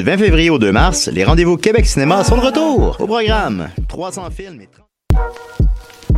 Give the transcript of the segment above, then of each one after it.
Du 20 février au 2 mars, les rendez-vous Québec Cinéma sont de retour. Au programme, 300 films et 30...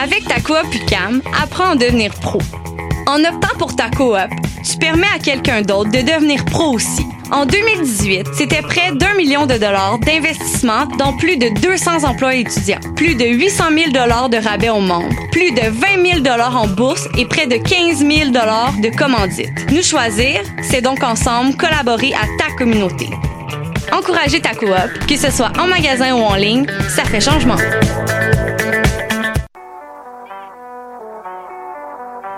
Avec ta coop UCAM, apprends à devenir pro. En optant pour ta coop, tu permets à quelqu'un d'autre de devenir pro aussi. En 2018, c'était près d'un million de dollars d'investissement dans plus de 200 emplois étudiants, plus de 800 000 dollars de rabais aux membres, plus de 20 000 dollars en bourse et près de 15 000 dollars de commandites. Nous choisir, c'est donc ensemble collaborer à ta communauté. Encourager ta coop, que ce soit en magasin ou en ligne, ça fait changement.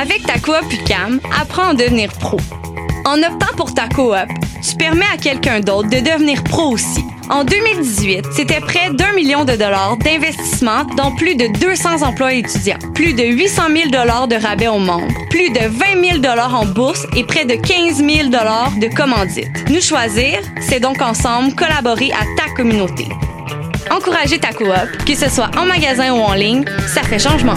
Avec ta coop UCAM, apprends à devenir pro. En optant pour ta coop, tu permets à quelqu'un d'autre de devenir pro aussi. En 2018, c'était près d'un million de dollars d'investissement dans plus de 200 emplois étudiants, plus de 800 000 dollars de rabais aux membres, plus de 20 000 dollars en bourse et près de 15 000 dollars de commandites. Nous choisir, c'est donc ensemble collaborer à ta communauté. Encourager ta coop, que ce soit en magasin ou en ligne, ça fait changement.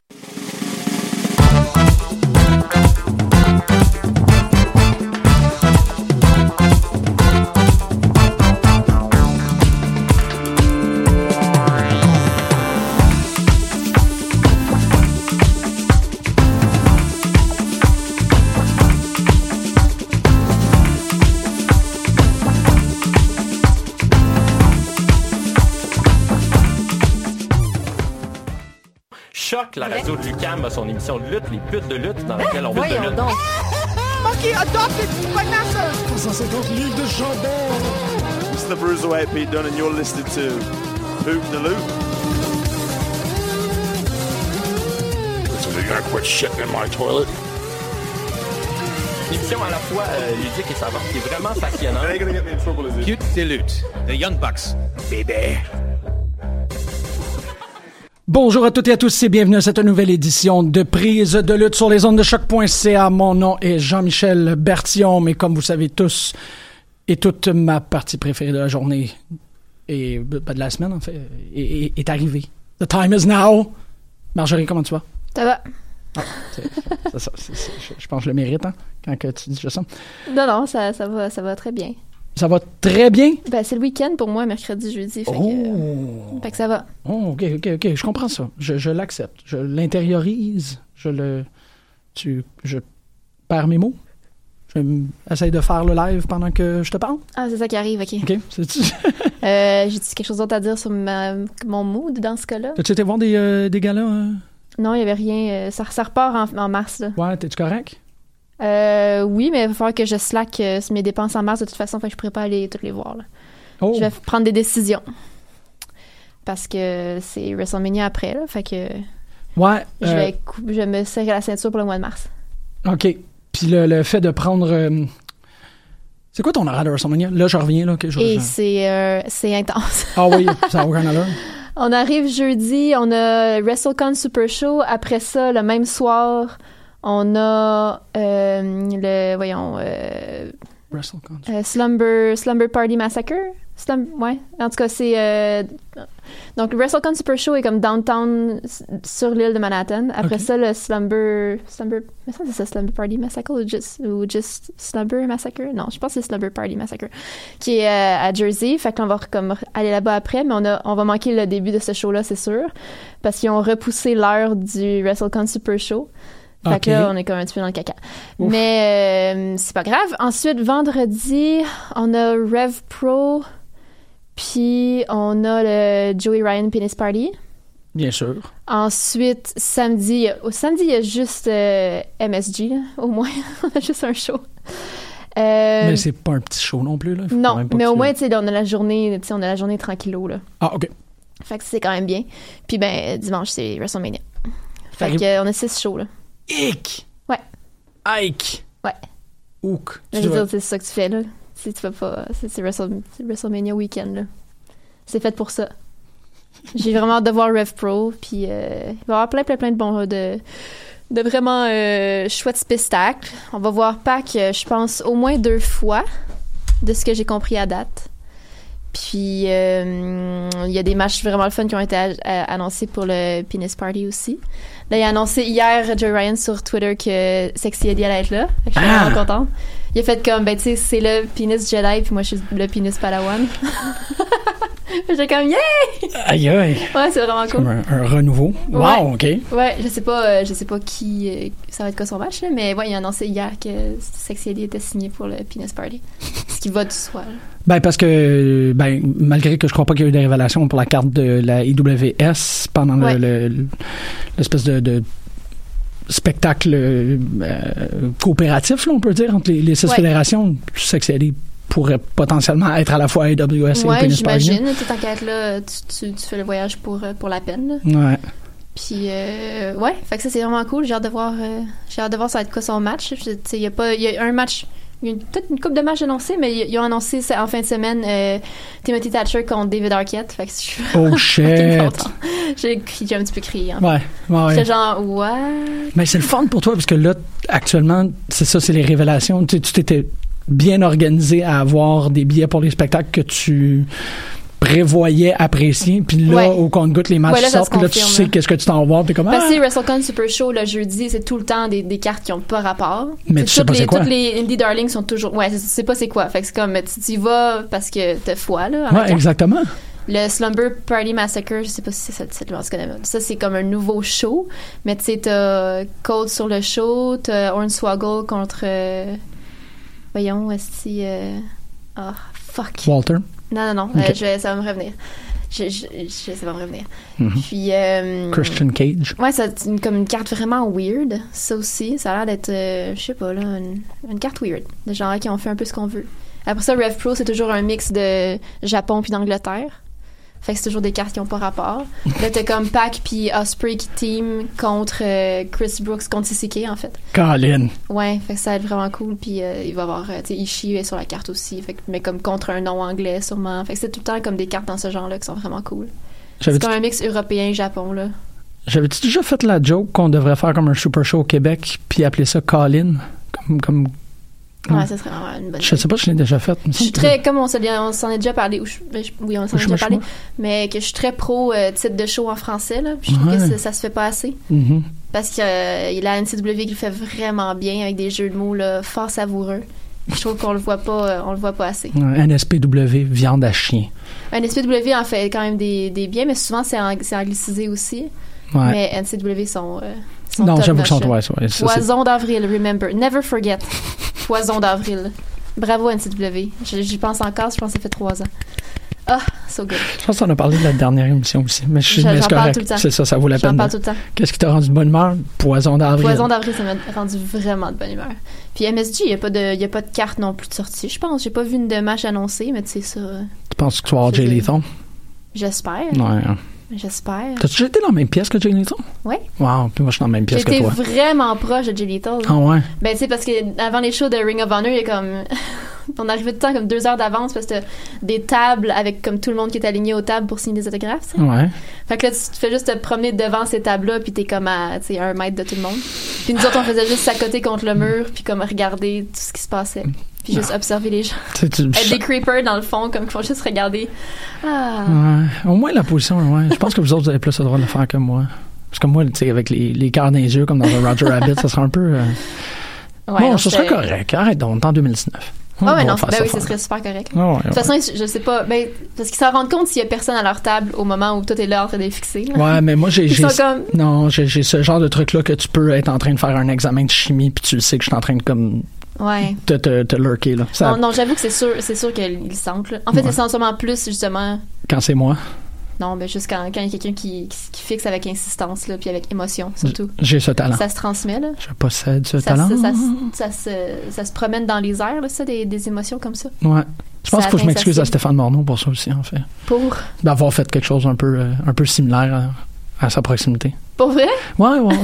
Choc, la radio de Lucam a son émission de lutte, les putes de lutte, dans laquelle on veut de lutte. donc. Ok, adopte les connasses! 350 livres de jambon. It's the Bruiserweight Pete Dunne, and you're listening to Hoop the Loop. So you're gonna quit shitting in my toilet? une émission à la fois euh, ludique et savante qui est vraiment passionnante. Cute Dilute, The Young Bucks, bébé. Bonjour à toutes et à tous et bienvenue à cette nouvelle édition de Prise de lutte sur les ondes de choc.ca. Mon nom est Jean-Michel Bertillon, mais comme vous savez tous, et toute ma partie préférée de la journée, et pas de la semaine en fait, est, est, est arrivée. The time is now. Marjorie, comment tu vas? Ça va. Ah, ça, ça, je, je pense que je le mérite, hein, quand que tu dis ça. Non, non, ça, ça, va, ça va très bien. Ça va très bien? Ben, c'est le week-end pour moi, mercredi, jeudi. Fait, que, Oh! fait que ça va. Oh, ok, ok, ok, je comprends ça. Je, je l'accepte. Je l'intériorise. Je le. Tu. Je perds mes mots. Je m- essaye de faire le live pendant que je te parle. Ah, c'est ça qui arrive, OK. Ok? C'est- Euh, J'ai-tu quelque chose d'autre à dire sur ma, mon mood dans ce cas-là? T'as-tu été voir des, euh, des galas? euh? Non, il n'y avait rien. euh, Ça, ça repart en, en mars, là. Ouais, t'es-tu correct? Euh, oui, mais il va falloir que je slack euh, mes dépenses en mars de toute façon, fait que je pourrais pas aller toutes les voir, là. Oh! Je vais prendre des décisions. Parce que c'est WrestleMania après, là. Fait que Ouais. je, euh, vais cou- je vais me serrer la ceinture pour le mois de mars. OK. Puis le, le fait de prendre. euh, c'est quoi ton horaire de WrestleMania? Là, je reviens. Là, que je, Et euh, c'est intense. Ah oui, ça n'a aucun allure. On arrive jeudi, on a WrestleCon Super Show. Après ça, le même soir, on a euh, le, voyons, euh, euh, Slumber, Slumber Party Massacre? Slum, ouais, en tout cas, c'est... euh, donc, le WrestleCon Super Show est comme downtown sur l'île de Manhattan. Après ça, le Slumber... Slumber... Mais ça, c'est ça, Slumber Party Massacre ou just, ou just Slumber Massacre? Non, je pense que c'est Slumber Party Massacre, qui est à Jersey. Fait qu'on va comme aller là-bas après, mais on, a, on va manquer le début de ce show-là, c'est sûr, parce qu'ils ont repoussé l'heure du WrestleCon Super Show. Fait Ok. que là, on est comme un petit peu dans le caca. Ouf. Mais euh, c'est pas grave. Ensuite, vendredi, on a Rev Pro, puis on a le Joey Ryan Penis Party. Bien sûr. Ensuite, samedi, il y a- au samedi, il y a juste euh, MSG, là, au moins. on a juste un show. Euh, Mais c'est pas un petit show non plus. Là. Faut non, mais au moins, tu sais, on a la journée, tu sais, on a la journée tranquillo, là. Ah, OK. Fait que c'est quand même bien. Puis ben, dimanche, c'est WrestleMania. Fait T'arrives- que, euh, on a six shows, là. Ick! Ouais. Ike! Ouais. Ook. Mais Tu je veux dire, c'est ça que tu fais, là. Si tu fais pas. C'est c'est Wrestle- c'est WrestleMania week-end, là. C'est fait pour ça. J'ai vraiment hâte de voir Rev Pro, puis euh, il va y avoir plein, plein, plein de bons. de, de vraiment euh, chouettes spectacles. On va voir Pac, euh, je pense, au moins deux fois, de ce que j'ai compris à date. Puis, euh, il y a des matchs vraiment le fun qui ont été annoncés pour le Penis Party aussi. Là, il a annoncé hier, Joe Ryan, sur Twitter, que Sexy Eddie allait être là. Fait que je suis Ah! vraiment contente. Il a fait comme, ben, tu sais, c'est le Penis Jedi, puis moi, je suis le Penis Padawan. J'ai comme, yeah! Aïe, aïe. Ouais, c'est vraiment comme cool. un, un renouveau. Wow, OK. Ouais, je sais pas, euh, je sais pas qui, euh, ça va être quoi son match, là, mais ouais, il a annoncé hier que Sexy Eddie était signé pour le Penis Party. Ce qui va du soi, là. Ben, parce que, ben, malgré que je crois pas qu'il y a eu des révélations pour la carte de la IWS pendant le- Ouais. le- le- l'espèce de, de spectacle euh, coopératif, là, on peut dire, entre les, les six Ouais. fédérations, je sais que c'est allé pourrait potentiellement être à la fois AWS et Ouais, Penis Party. j'imagine. Tant qu'à être là, tu, tu, tu fais le voyage pour, euh, pour la peine, là. Ouais. Puis, euh, ouais, fait que ça, c'est vraiment cool. J'ai hâte de voir, euh, j'ai hâte de voir ça va être quoi son match. Il y a pas, y a un match, il y a une- peut-être une coupe de matchs annoncés, mais ils ont annoncé en fin de semaine euh, Timothy Thatcher contre David Arquette. Fait que je suis Oh, shit. J'ai un petit peu crié. hein. Ouais, ouais, ouais. J'étais genre, what? Mais c'est le fun pour toi parce que là, actuellement, c'est ça, c'est les révélations. Tu t'étais bien organisé à avoir des billets pour les spectacles que tu prévoyais apprécier. Puis là, Ouais. au compte-goutte, les matchs Ouais, là, sortent. Puis là, tu sais qu'est-ce que tu t'en vas. T'es comme, Parce ah! que WrestleCon Super Show, le jeudi, c'est tout le temps des, des cartes qui ont pas rapport. Mais tu sais pas les, quoi. Toutes les Indie Darlings sont toujours. Ouais, tu sais pas c'est quoi. Fait que c'est comme, tu tu y vas parce que t'as foi, là. Ouais, exactement. Le Slumber Party Massacre, je sais pas si c'est ça le titre, en tout cas, ça c'est comme un nouveau show, mais tu sais, t'as Code sur le show, t'as Hornswoggle contre. euh, voyons, est-ce que. euh, Ah, fuck. Walter. Non, non, non, euh, je- ça va me revenir. Je, je, je- ça va me revenir. Mhm. Puis. euh, Christian Cage. Ouais, c'est une, comme une carte vraiment weird, ça aussi. Ça a l'air d'être, euh, je sais pas, là, une, une carte weird. De genre qui ont fait un peu ce qu'on veut. Après ça, Rev Pro, c'est toujours un mix de Japon puis d'Angleterre. Fait que c'est toujours des cartes qui ont pas rapport. Là, t'as comme Pac puis Osprey qui team contre euh, Chris Brooks contre CCK, en fait. Colin. Ouais, fait que ça va être vraiment cool. Puis euh, il va y avoir, euh, tu sais, Ishii est sur la carte aussi. Fait que, mais comme contre un nom anglais, sûrement. Fait que c'est tout le temps comme des cartes dans ce genre-là qui sont vraiment cool. C'est comme un mix européen-Japon, là. J'avais-tu déjà fait la joke qu'on devrait faire comme un super show au Québec puis appeler ça Colin? Comme, comme, Ouais, ça serait vraiment une bonne je sais pas si je l'ai déjà fait. Je suis très, comme on s'en est déjà parlé, ou je- ben, oui, on s'en Ou déjà parlé, mais que je suis très pro euh, titre de show en français, là. Puis je trouve Ouais. que ça, ça se fait pas assez. Mhm. Parce que euh, la NCW qui le fait vraiment bien avec des jeux de mots là, fort savoureux. Je trouve qu'on le voit pas, euh, on le voit pas assez. Ouais, NSPW, viande à chien. Un SPW en fait quand même des, des biens, mais souvent c'est ang- c'est anglicisé aussi. Ouais. Mais NCW sont, euh, Non, j'avoue sont- là. ouais, ouais, ça, Poison d'avril, remember, never forget. Poison d'avril. Bravo NCW. J'y pense encore, je pense que ça fait trois ans. Ah, so good. Je pense qu'on a parlé de la dernière émission aussi. Mais je J'en- mais j'en parle correct. tout le temps. C'est ça, ça vaut la J'en peine. parle de- tout le temps. Qu'est-ce qui t'a rendu de bonne humeur? Poison d'avril. Poison d'avril, ça m'a rendu vraiment de bonne humeur. Puis MSG, il n'y a, pas de- y a pas de carte non plus de sortie, je pense. J'ai pas vu une de match annoncée, mais tu sais ça. euh, Tu penses que tu vas avoir Jay Lethal? J'espère. Ouais. J'espère. T'as-tu déjà été dans la même pièce que Jay Lethal? Ouais. Wow, puis moi je suis dans la même pièce que J'étais toi. vraiment proche de Jay Lethal. Ah ouais? Ben, tu sais, parce que avant les shows de Ring of Honor, il y a comme. On arrivait tout le temps comme deux heures d'avance parce que des tables avec comme tout le monde qui est aligné aux tables pour signer des autographes. Ouais. Fait que là, tu te fais juste te promener devant ces tables-là, puis t'es comme à, tu sais, un mètre de tout le monde. Puis nous autres, on faisait juste s'accoter contre le mur, puis comme regarder tout ce qui se passait. Puis juste observer les gens. Être des creepers dans le fond, comme qu'il faut juste regarder. Ah. Ouais. Au moins la position, ouais. Je pense que vous autres, vous avez plus le droit de le faire que moi. Parce que moi, tu sais, avec les, les dans les yeux, comme dans un Roger Rabbit, ça serait un peu. euh, Ouais, bon, ça serait correct. Arrête donc, on est en 2019. Va non, ben oui, ce serait super correct. Ah ouais, De toute façon, je sais pas, ben, parce qu'ils s'en rendent compte s'il y a personne à leur table au moment où tout est là en train de les fixer. là. Ouais, mais moi, j'ai. Comme, Non, j'ai ce genre de truc-là que tu peux être en train de faire un examen de chimie, puis tu le sais que je suis en train de comme ouais. te, te, te lurker, là. Ça- Non, non, j'avoue que c'est sûr, c'est sûr qu'ils sentent. là. En fait, ils sentent sûrement plus, justement. Quand c'est moi, Non, ben juste quand quand il y a quelqu'un qui, qui, qui fixe avec insistance, là, puis avec émotion, surtout. j'ai ce talent. Ça se transmet, là. Je possède ce Ça, talent. se- ça, se- ça, se, ça se promène dans les airs, là, ça, des, des émotions comme ça. Ouais. Je pense qu'il faut que je m'excuse à. Stéphane Morneau pour ça aussi, en fait. Pour? D'avoir fait quelque chose un peu, euh, un peu similaire à, à sa proximité. Pour vrai? Ouais, ouais, ouais.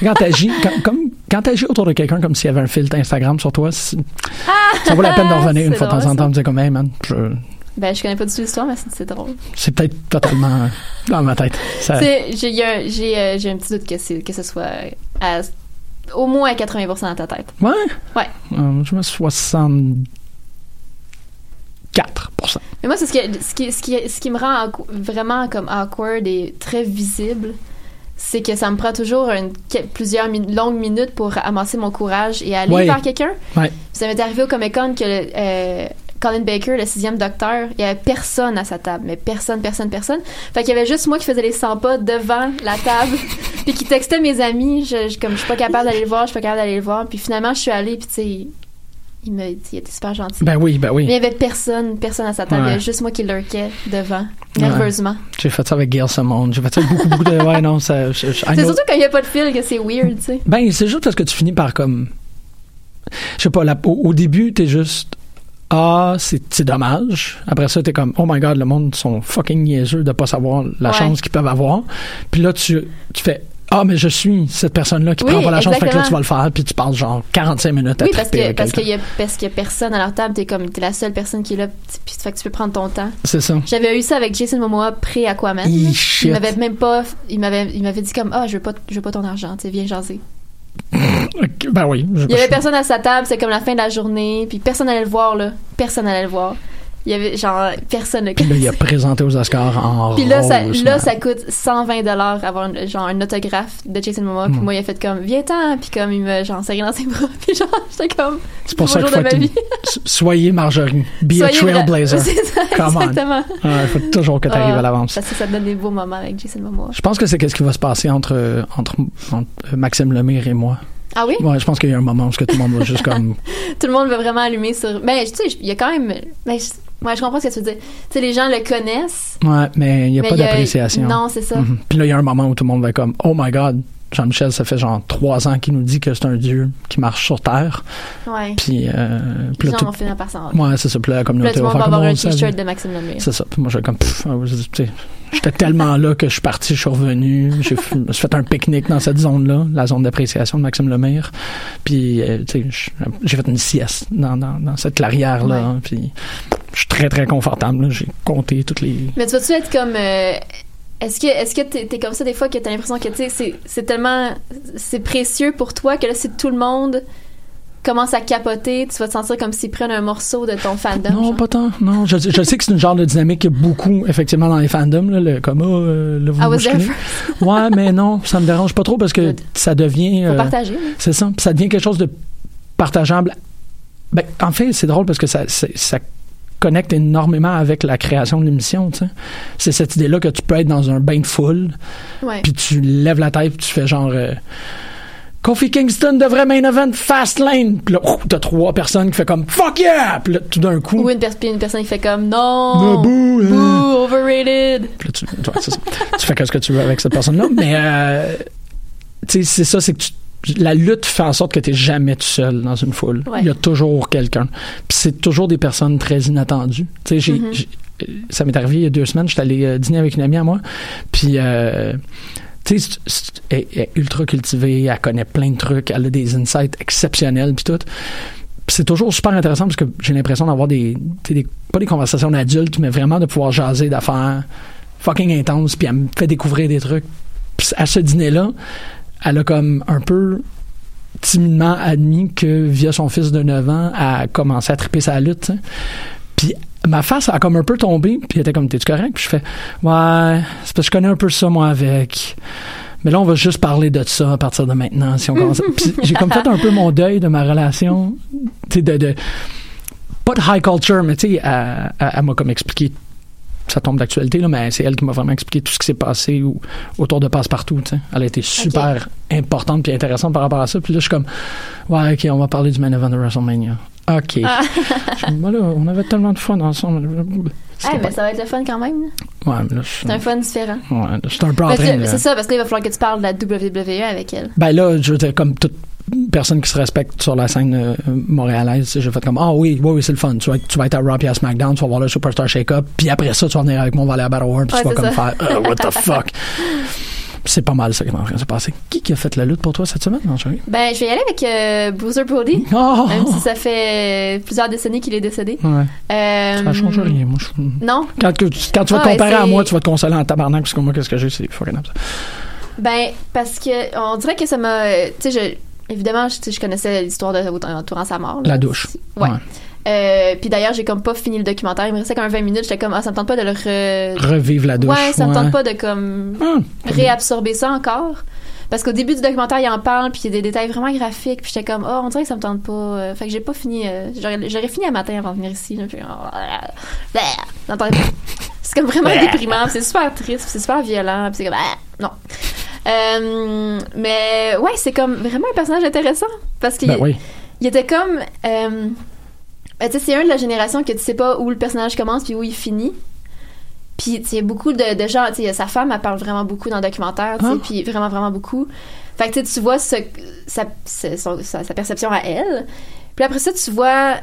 C'est quand t'agis, quand, comme, quand t'agis autour de quelqu'un comme s'il y avait un filtre Instagram sur toi, c'est- ça vaut la peine de revenir une fois de temps en temps et dire comme, hey man, je- Ben, je connais pas du tout l'histoire, mais c'est drôle. c'est peut-être totalement dans ma tête. Ça- J'ai j'ai euh, un petit doute que, c'est- que ce soit à- au moins à 80% dans ta tête. Ouais? Ouais. Euh, je mets 64 Mais moi, c'est ce, ce, qui, ce, qui, ce qui me rend vraiment comme awkward et très visible, c'est que ça me prend toujours une- plusieurs min- longues minutes pour amasser mon courage et aller Ouais. vers quelqu'un. Ouais. Ça m'est arrivé au Comic Con que euh, Colin Baker, le sixième docteur, il y avait personne à sa table, mais personne, personne, personne. Fait qu'il y avait juste moi qui faisais les 100 pas devant la table, puis qui textait mes amis, je, je- comme je suis pas capable d'aller le voir, je suis pas capable d'aller le voir, puis finalement je suis allée, puis tu sais, il me, il était super gentil. Ben oui, ben oui. Mais il y avait personne, personne à sa table, il y avait juste moi qui lurquais devant, nerveusement. J'ai fait ça avec Gail Simone. J'ai fait ça avec beaucoup, beaucoup de. Ouais, non, ça. C'est know- surtout quand il y a pas de fil que c'est weird, tu sais. Ben, c'est juste parce que tu finis par comme. Je sais pas, au, au début, t'es juste. Ah, c'est dommage. Après ça, t'es comme, oh my god, le monde sont fucking niaiseux de pas savoir la Ouais. chance qu'ils peuvent avoir. Puis là, tu, tu fais, ah, mais je suis cette personne-là qui Oui, prend pas la chance, fait que là, tu vas le faire, puis tu passes genre 45 minutes à Oui, parce que parce qu'il y qu'il y a personne à leur table, t'es comme t'es la seule personne qui est là, puis fait que tu peux prendre ton temps. C'est ça. J'avais eu ça avec Jason Momoa pré Aquaman. Ih, il m'avait même pas il m'avait dit comme ah je veux pas je veux pas ton argent, tu viens jaser. Ben oui. Il y avait personne à sa table, c'est comme la fin de la journée, puis personne allait le voir là, personne allait le voir. Il y avait genre personne. Puis là, il a présenté aux Oscars en Puis là, ça, là, ça coûte 120 dollars avoir un- genre un autographe de Jason Momoa. Puis Mm. moi, il a fait comme viens-t'en, puis comme il me genre serré dans ses bras. Puis genre j'étais comme C'est pour ça qu'il faut de ma vie. Soyez Marjorie. Be Soyez a trailblazer. Ça, exactement. Il faut toujours que tu arrives Ah, à l'avance. Parce que ça donne des beaux moments avec Jason Momoa. Je pense que c'est qu'est-ce qui va se passer entre, entre, entre, Maxime Lemire et moi. Ah oui? Ouais, je pense qu'il y a un moment où ce tout le monde va juste comme. Tout le monde veut vraiment allumer sur. Ben, tu sais, il y a quand même. Je... Ouais, je comprends ce que tu veux dire. Tu sais, les gens le connaissent. Ouais, mais il n'y a pas d'appréciation. Non, c'est ça. Mhm. Puis là, il y a un moment où tout le monde va comme Oh my god, Jean-Michel, ça fait genre trois ans qu'il nous dit que c'est un dieu qui marche sur Terre. Ouais. Puis, euh, Les puis là, gens tout- vont finir par s'en Ouais, c'est ça. Puis là, la communauté va faire avoir un t-shirt de Maxime Lemire. C'est ça. Puis moi, j'étais comme, ah ouais, j'étais tellement là que je suis parti, je suis revenu. J'ai fait un pique-nique dans cette zone-là, la zone d'appréciation de Maxime Lemire. Puis, euh, tu sais, j'ai fait une sieste dans, dans, dans cette clairière-là. Puis, je suis très, très confortable. J'ai compté toutes les... Mais tu vas-tu être comme. euh, est-ce que est-ce que t'es, t'es comme ça des fois que t'as l'impression que c'est, c'est tellement c'est précieux pour toi que là si tout le monde commence à capoter tu vas te sentir comme s'ils prennent un morceau de ton fandom Non, genre? pas tant. Non, je, je sais que c'est une genre de dynamique qu'il y a beaucoup, effectivement, dans les fandoms. Là, le, comme, oh, euh, vous there Ouais, mais non, ça me dérange pas trop parce que ça devient... Faut euh, partager, oui. C'est ça. Ça devient quelque chose de partageable. Ben, en fait, c'est drôle parce que ça connecte énormément avec la création de l'émission. C'est cette idée-là que tu peux être dans un bain de foule, puis tu lèves la tête, puis tu fais genre... euh, Kofi Kingston devrait main event Fast Lane. Puis là, t'as trois personnes qui fait comme Fuck yeah! Puis là, tout d'un coup, ou une, pers- puis une personne qui fait comme non Non, boo, hein. boo, overrated Puis là, tu, ça. fais ce que tu veux avec cette personne-là. Mais, euh, tu sais, c'est ça, c'est que tu- la lutte fait en sorte que tu n'es jamais tout seul dans une foule. Ouais. Il y a toujours quelqu'un. Puis c'est toujours des personnes très inattendues. Tu sais, Mhm. euh, ça m'est arrivé il y a deux semaines, j'étais allé euh, dîner avec une amie à moi. Puis, euh, tu sais, elle est ultra cultivée, elle connaît plein de trucs, elle a des insights exceptionnels, puis tout. Puis c'est toujours super intéressant parce que j'ai l'impression d'avoir des, des- pas des conversations d'adultes, mais vraiment de pouvoir jaser d'affaires fucking intenses, puis elle me fait découvrir des trucs. Puis à ce dîner-là, elle a comme un peu timidement admis que via son fils de 9 ans, elle a commencé à triper sa lutte. Puis ma face a comme un peu tombé, puis elle était comme, t'es-tu correct? Puis je fais, ouais, c'est parce que je connais un peu ça, moi, avec. Mais là, on va juste parler de ça à partir de maintenant, si on commence. j'ai comme fait un peu mon deuil de ma relation, de, de. Pas de high culture, mais tu sais, elle- elle m'a comme expliqué ça tombe d'actualité, là, mais c'est elle qui m'a vraiment expliqué tout ce qui s'est passé ou- autour de Passe-Partout. tu sais. Elle a été super importante et intéressante par rapport à ça. Puis là, je suis comme, ouais, OK, on va parler du main event de WrestleMania. OK. Ah. Je Voilà, on avait tellement de fun ensemble. Ah, mais ça va être le fun quand même là. Ouais, mais là, c'est un fun différent ouais, là, je suis un peu en Mais train c'est c'est ça parce que là il va falloir que tu parles de la WWE avec elle Ben là, je veux dire, comme toute personne qui se respecte sur la scène euh, montréalaise, j'ai fait comme, ah oui, oui, oui, c'est le fun. Tu vas, être, tu vas être à Raw puis à SmackDown, tu vas voir le Superstar Shake-Up, puis après ça, tu vas venir avec moi, on va aller à Battle War, puis Ouais, tu vas comme ça. faire, Euh, what the fuck? C'est pas mal ça qui est en train de se passer. Qui qui a fait la lutte pour toi cette semaine, chérie? Ben, je vais y aller avec euh, Bruiser Brody. Oh! Même si ça fait plusieurs décennies qu'il est décédé. Ouais. Euh, Ça change rien, moi. je- Non. Quand, que- quand tu vas te Ah, comparer à moi, tu vas te consoler en tabarnak, parce que moi, qu'est-ce que j'ai, c'est fucking up, ça. Ben, parce que on dirait que ça m'a. euh, Tu sais, je, évidemment, je, connaissais l'histoire de entourant sa mort. là. La douche. Ouais. Euh, puis d'ailleurs, j'ai comme pas fini le documentaire. Il me restait comme 20 minutes. J'étais comme, ah, ça me tente pas de le re... Revivre la douche. Ouais, ça me tente pas de comme Hum. réabsorber ça encore. Parce qu'au début du documentaire, il en parle, puis il y a des détails vraiment graphiques, puis j'étais comme, oh, on dirait que ça me tente pas. Euh, Fait que j'ai pas fini. euh, j'aurais, fini un matin avant de venir ici. Là, puis, oh, j'entendais pas. C'est comme vraiment déprimant, c'est super triste, c'est super violent, c'est comme, ah, non. Euh, mais ouais, c'est comme vraiment un personnage intéressant. Parce qu'il Ben oui. il était comme. euh, ben, tu sais, c'est un de la génération que tu sais pas où le personnage commence puis où il finit. Puis, tu sais, il y a beaucoup de, de gens, tu sais, sa femme, elle parle vraiment beaucoup dans le documentaire, tu sais, Ah. puis vraiment, vraiment beaucoup. Fait que, tu sais, tu vois ce, sa, sa, son- sa- sa perception à elle. Puis après ça, tu vois...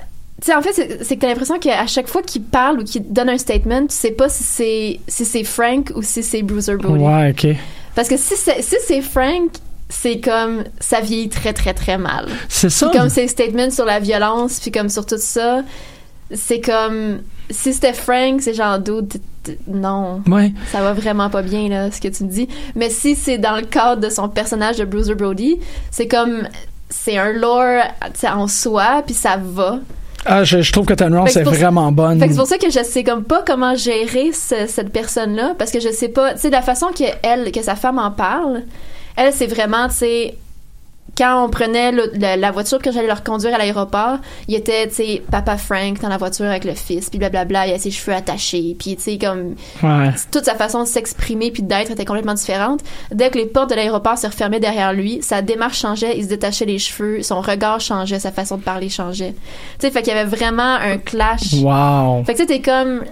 Tu sais, en fait, c'est que t'as l'impression qu'à chaque fois qu'il parle ou qu'il donne un statement, tu sais pas si c'est si c'est Frank ou si c'est Bruiser Brody. Ouais, OK. Parce que si c'est si c'est Frank, c'est comme ça vieillit très très très mal. C'est ça. Puis comme ses statements sur la violence, puis comme sur tout ça, c'est comme si c'était Frank, c'est genre t- non. Ouais. Ça va vraiment pas bien là ce que tu me dis. Mais si c'est dans le cadre de son personnage de Bruiser Brody, c'est comme c'est un lore en soi, puis ça va. Ah, je, je trouve que ta Fait nuance que c'est vraiment bonne. C'est pour ça que je sais comme pas comment gérer ce- cette personne-là parce que je sais pas, tu sais, la façon que elle, que sa femme en parle, elle c'est vraiment, tu sais, quand on prenait le- la, la voiture que j'allais leur conduire à l'aéroport, il était, tu sais, papa Frank dans la voiture avec le fils, puis blablabla, il a ses cheveux attachés, puis tu sais comme Ouais. toute sa façon de s'exprimer puis d'être était complètement différente. Dès que les portes de l'aéroport se refermaient derrière lui, sa démarche changeait, il se détachait les cheveux, son regard changeait, sa façon de parler changeait. Tu sais, fait qu'il y avait vraiment un clash. Wow. Fait que tu sais, t'es comme.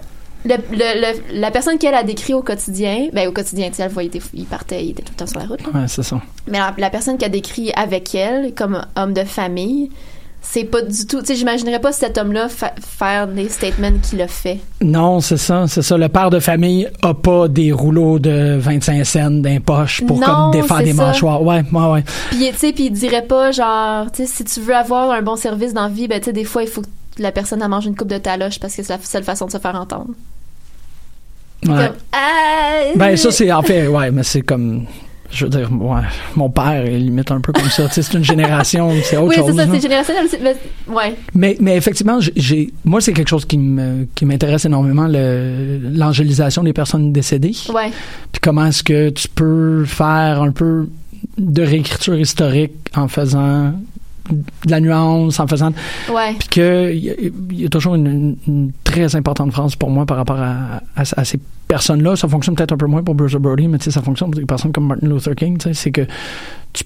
Le, le- le- la personne qu'elle a décrit au quotidien, ben au quotidien, elle voyait, il partait, il était tout le temps sur la route. là. Ouais, c'est ça. Mais la, la personne qui a décrit avec elle comme homme de famille, c'est pas du tout. Tu sais, j'imaginerais pas cet homme-là fa- faire des statements qu'il a fait. Non, c'est ça, c'est ça. Le père de famille a pas des rouleaux de 25 cents d'un poche pour Non, comme défaire c'est des ça. mâchoires. Ouais, ouais, ouais. Puis, tu sais, puis il dirait pas, genre, tu sais, si tu veux avoir un bon service dans la vie, ben, tu sais, des fois, il faut que la personne elle mange une coupe de taloche parce que c'est la seule façon de se faire entendre. Ouais. Comme, ah, Ben ça c'est en fait ouais, mais c'est comme je veux dire ouais, mon père est limite un peu comme ça, tu sais, c'est une génération, c'est autre oui, chose. c'est ça, c'est générationnel mais- ouais. Mais, mais effectivement, j'ai- moi, c'est quelque chose qui me, qui m'intéresse énormément, le, l'angélisation des personnes décédées. Ouais. Puis comment est-ce que tu peux faire un peu de réécriture historique en faisant de la nuance, en faisant. Ouais. Puis que il y, y a toujours une, très importante phrase pour moi par rapport à, à, à ces personnes-là. Ça fonctionne peut-être un peu moins pour Bruce Brody, mais tu sais, ça fonctionne pour des personnes comme Martin Luther King. tu sais, C'est que tu,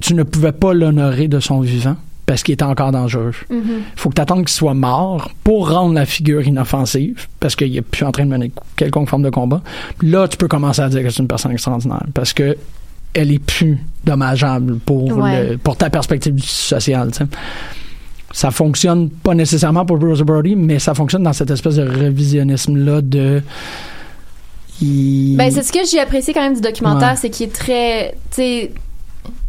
tu ne pouvais pas l'honorer de son vivant parce qu'il était encore dangereux. Il faut que tu attendes qu'il soit mort pour rendre la figure inoffensive, parce qu'il est plus en train de mener quelconque forme de combat. Là, tu peux commencer à dire que c'est une personne extraordinaire, parce que elle est plus dommageable pour, Ouais. le- pour ta perspective sociale. tu sais. Ça fonctionne pas nécessairement pour Bruce Brody, mais ça fonctionne dans cette espèce de revisionnisme-là de... il- Ben, c'est ce que j'ai apprécié quand même du documentaire, Ouais. c'est qu'il est très,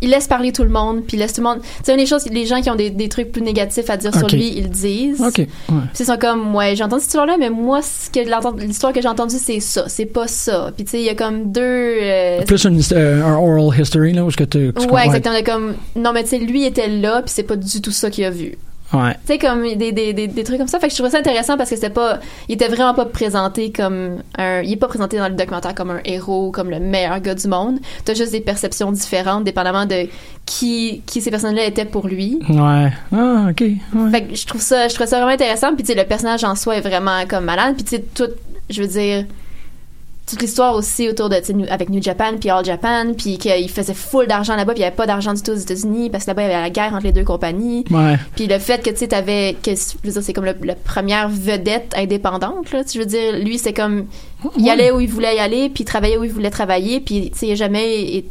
il laisse parler tout le monde, puis il laisse tout le monde. Tu sais, une des choses, les gens qui ont des, des trucs plus négatifs à dire sur lui, ils le disent. OK. Ouais. Puis ils sont comme, ouais, j'ai entendu cette histoire-là, mais moi, ce que l'histoire que j'ai entendue, c'est ça, c'est pas ça. Puis tu sais, il y a comme deux. euh, Plus une, euh, un oral history, là, où est-ce que tu... ouais, exactement. Comme, non, mais tu sais, lui était là, puis c'est pas du tout ça qu'il a vu. Ouais. Tu sais, comme des, des, des, des trucs comme ça. Fait que je trouvais ça intéressant parce que c'était pas. Il était vraiment pas présenté comme un. Il est pas présenté dans le documentaire comme un héros, comme le meilleur gars du monde. T'as juste des perceptions différentes, dépendamment de qui, qui ces personnes-là étaient pour lui. Ouais. Ah, OK. Ouais. Fait que je trouve ça, je trouve ça vraiment intéressant. Puis tu sais, le personnage en soi est vraiment comme malade. Puis tu sais, tout, je veux dire, toute l'histoire aussi autour de, tu avec New Japan puis All Japan, puis qu'il faisait full d'argent là-bas, puis il y avait pas d'argent du tout aux États-Unis parce que là-bas il y avait la guerre entre les deux compagnies. Ouais. Puis le fait que tu sais, t'avais, que je veux dire, c'est comme le, la première vedette indépendante là. Tu veux dire, lui c'est comme, il allait où il voulait y aller, puis il travaillait où il voulait travailler, puis tu sais, jamais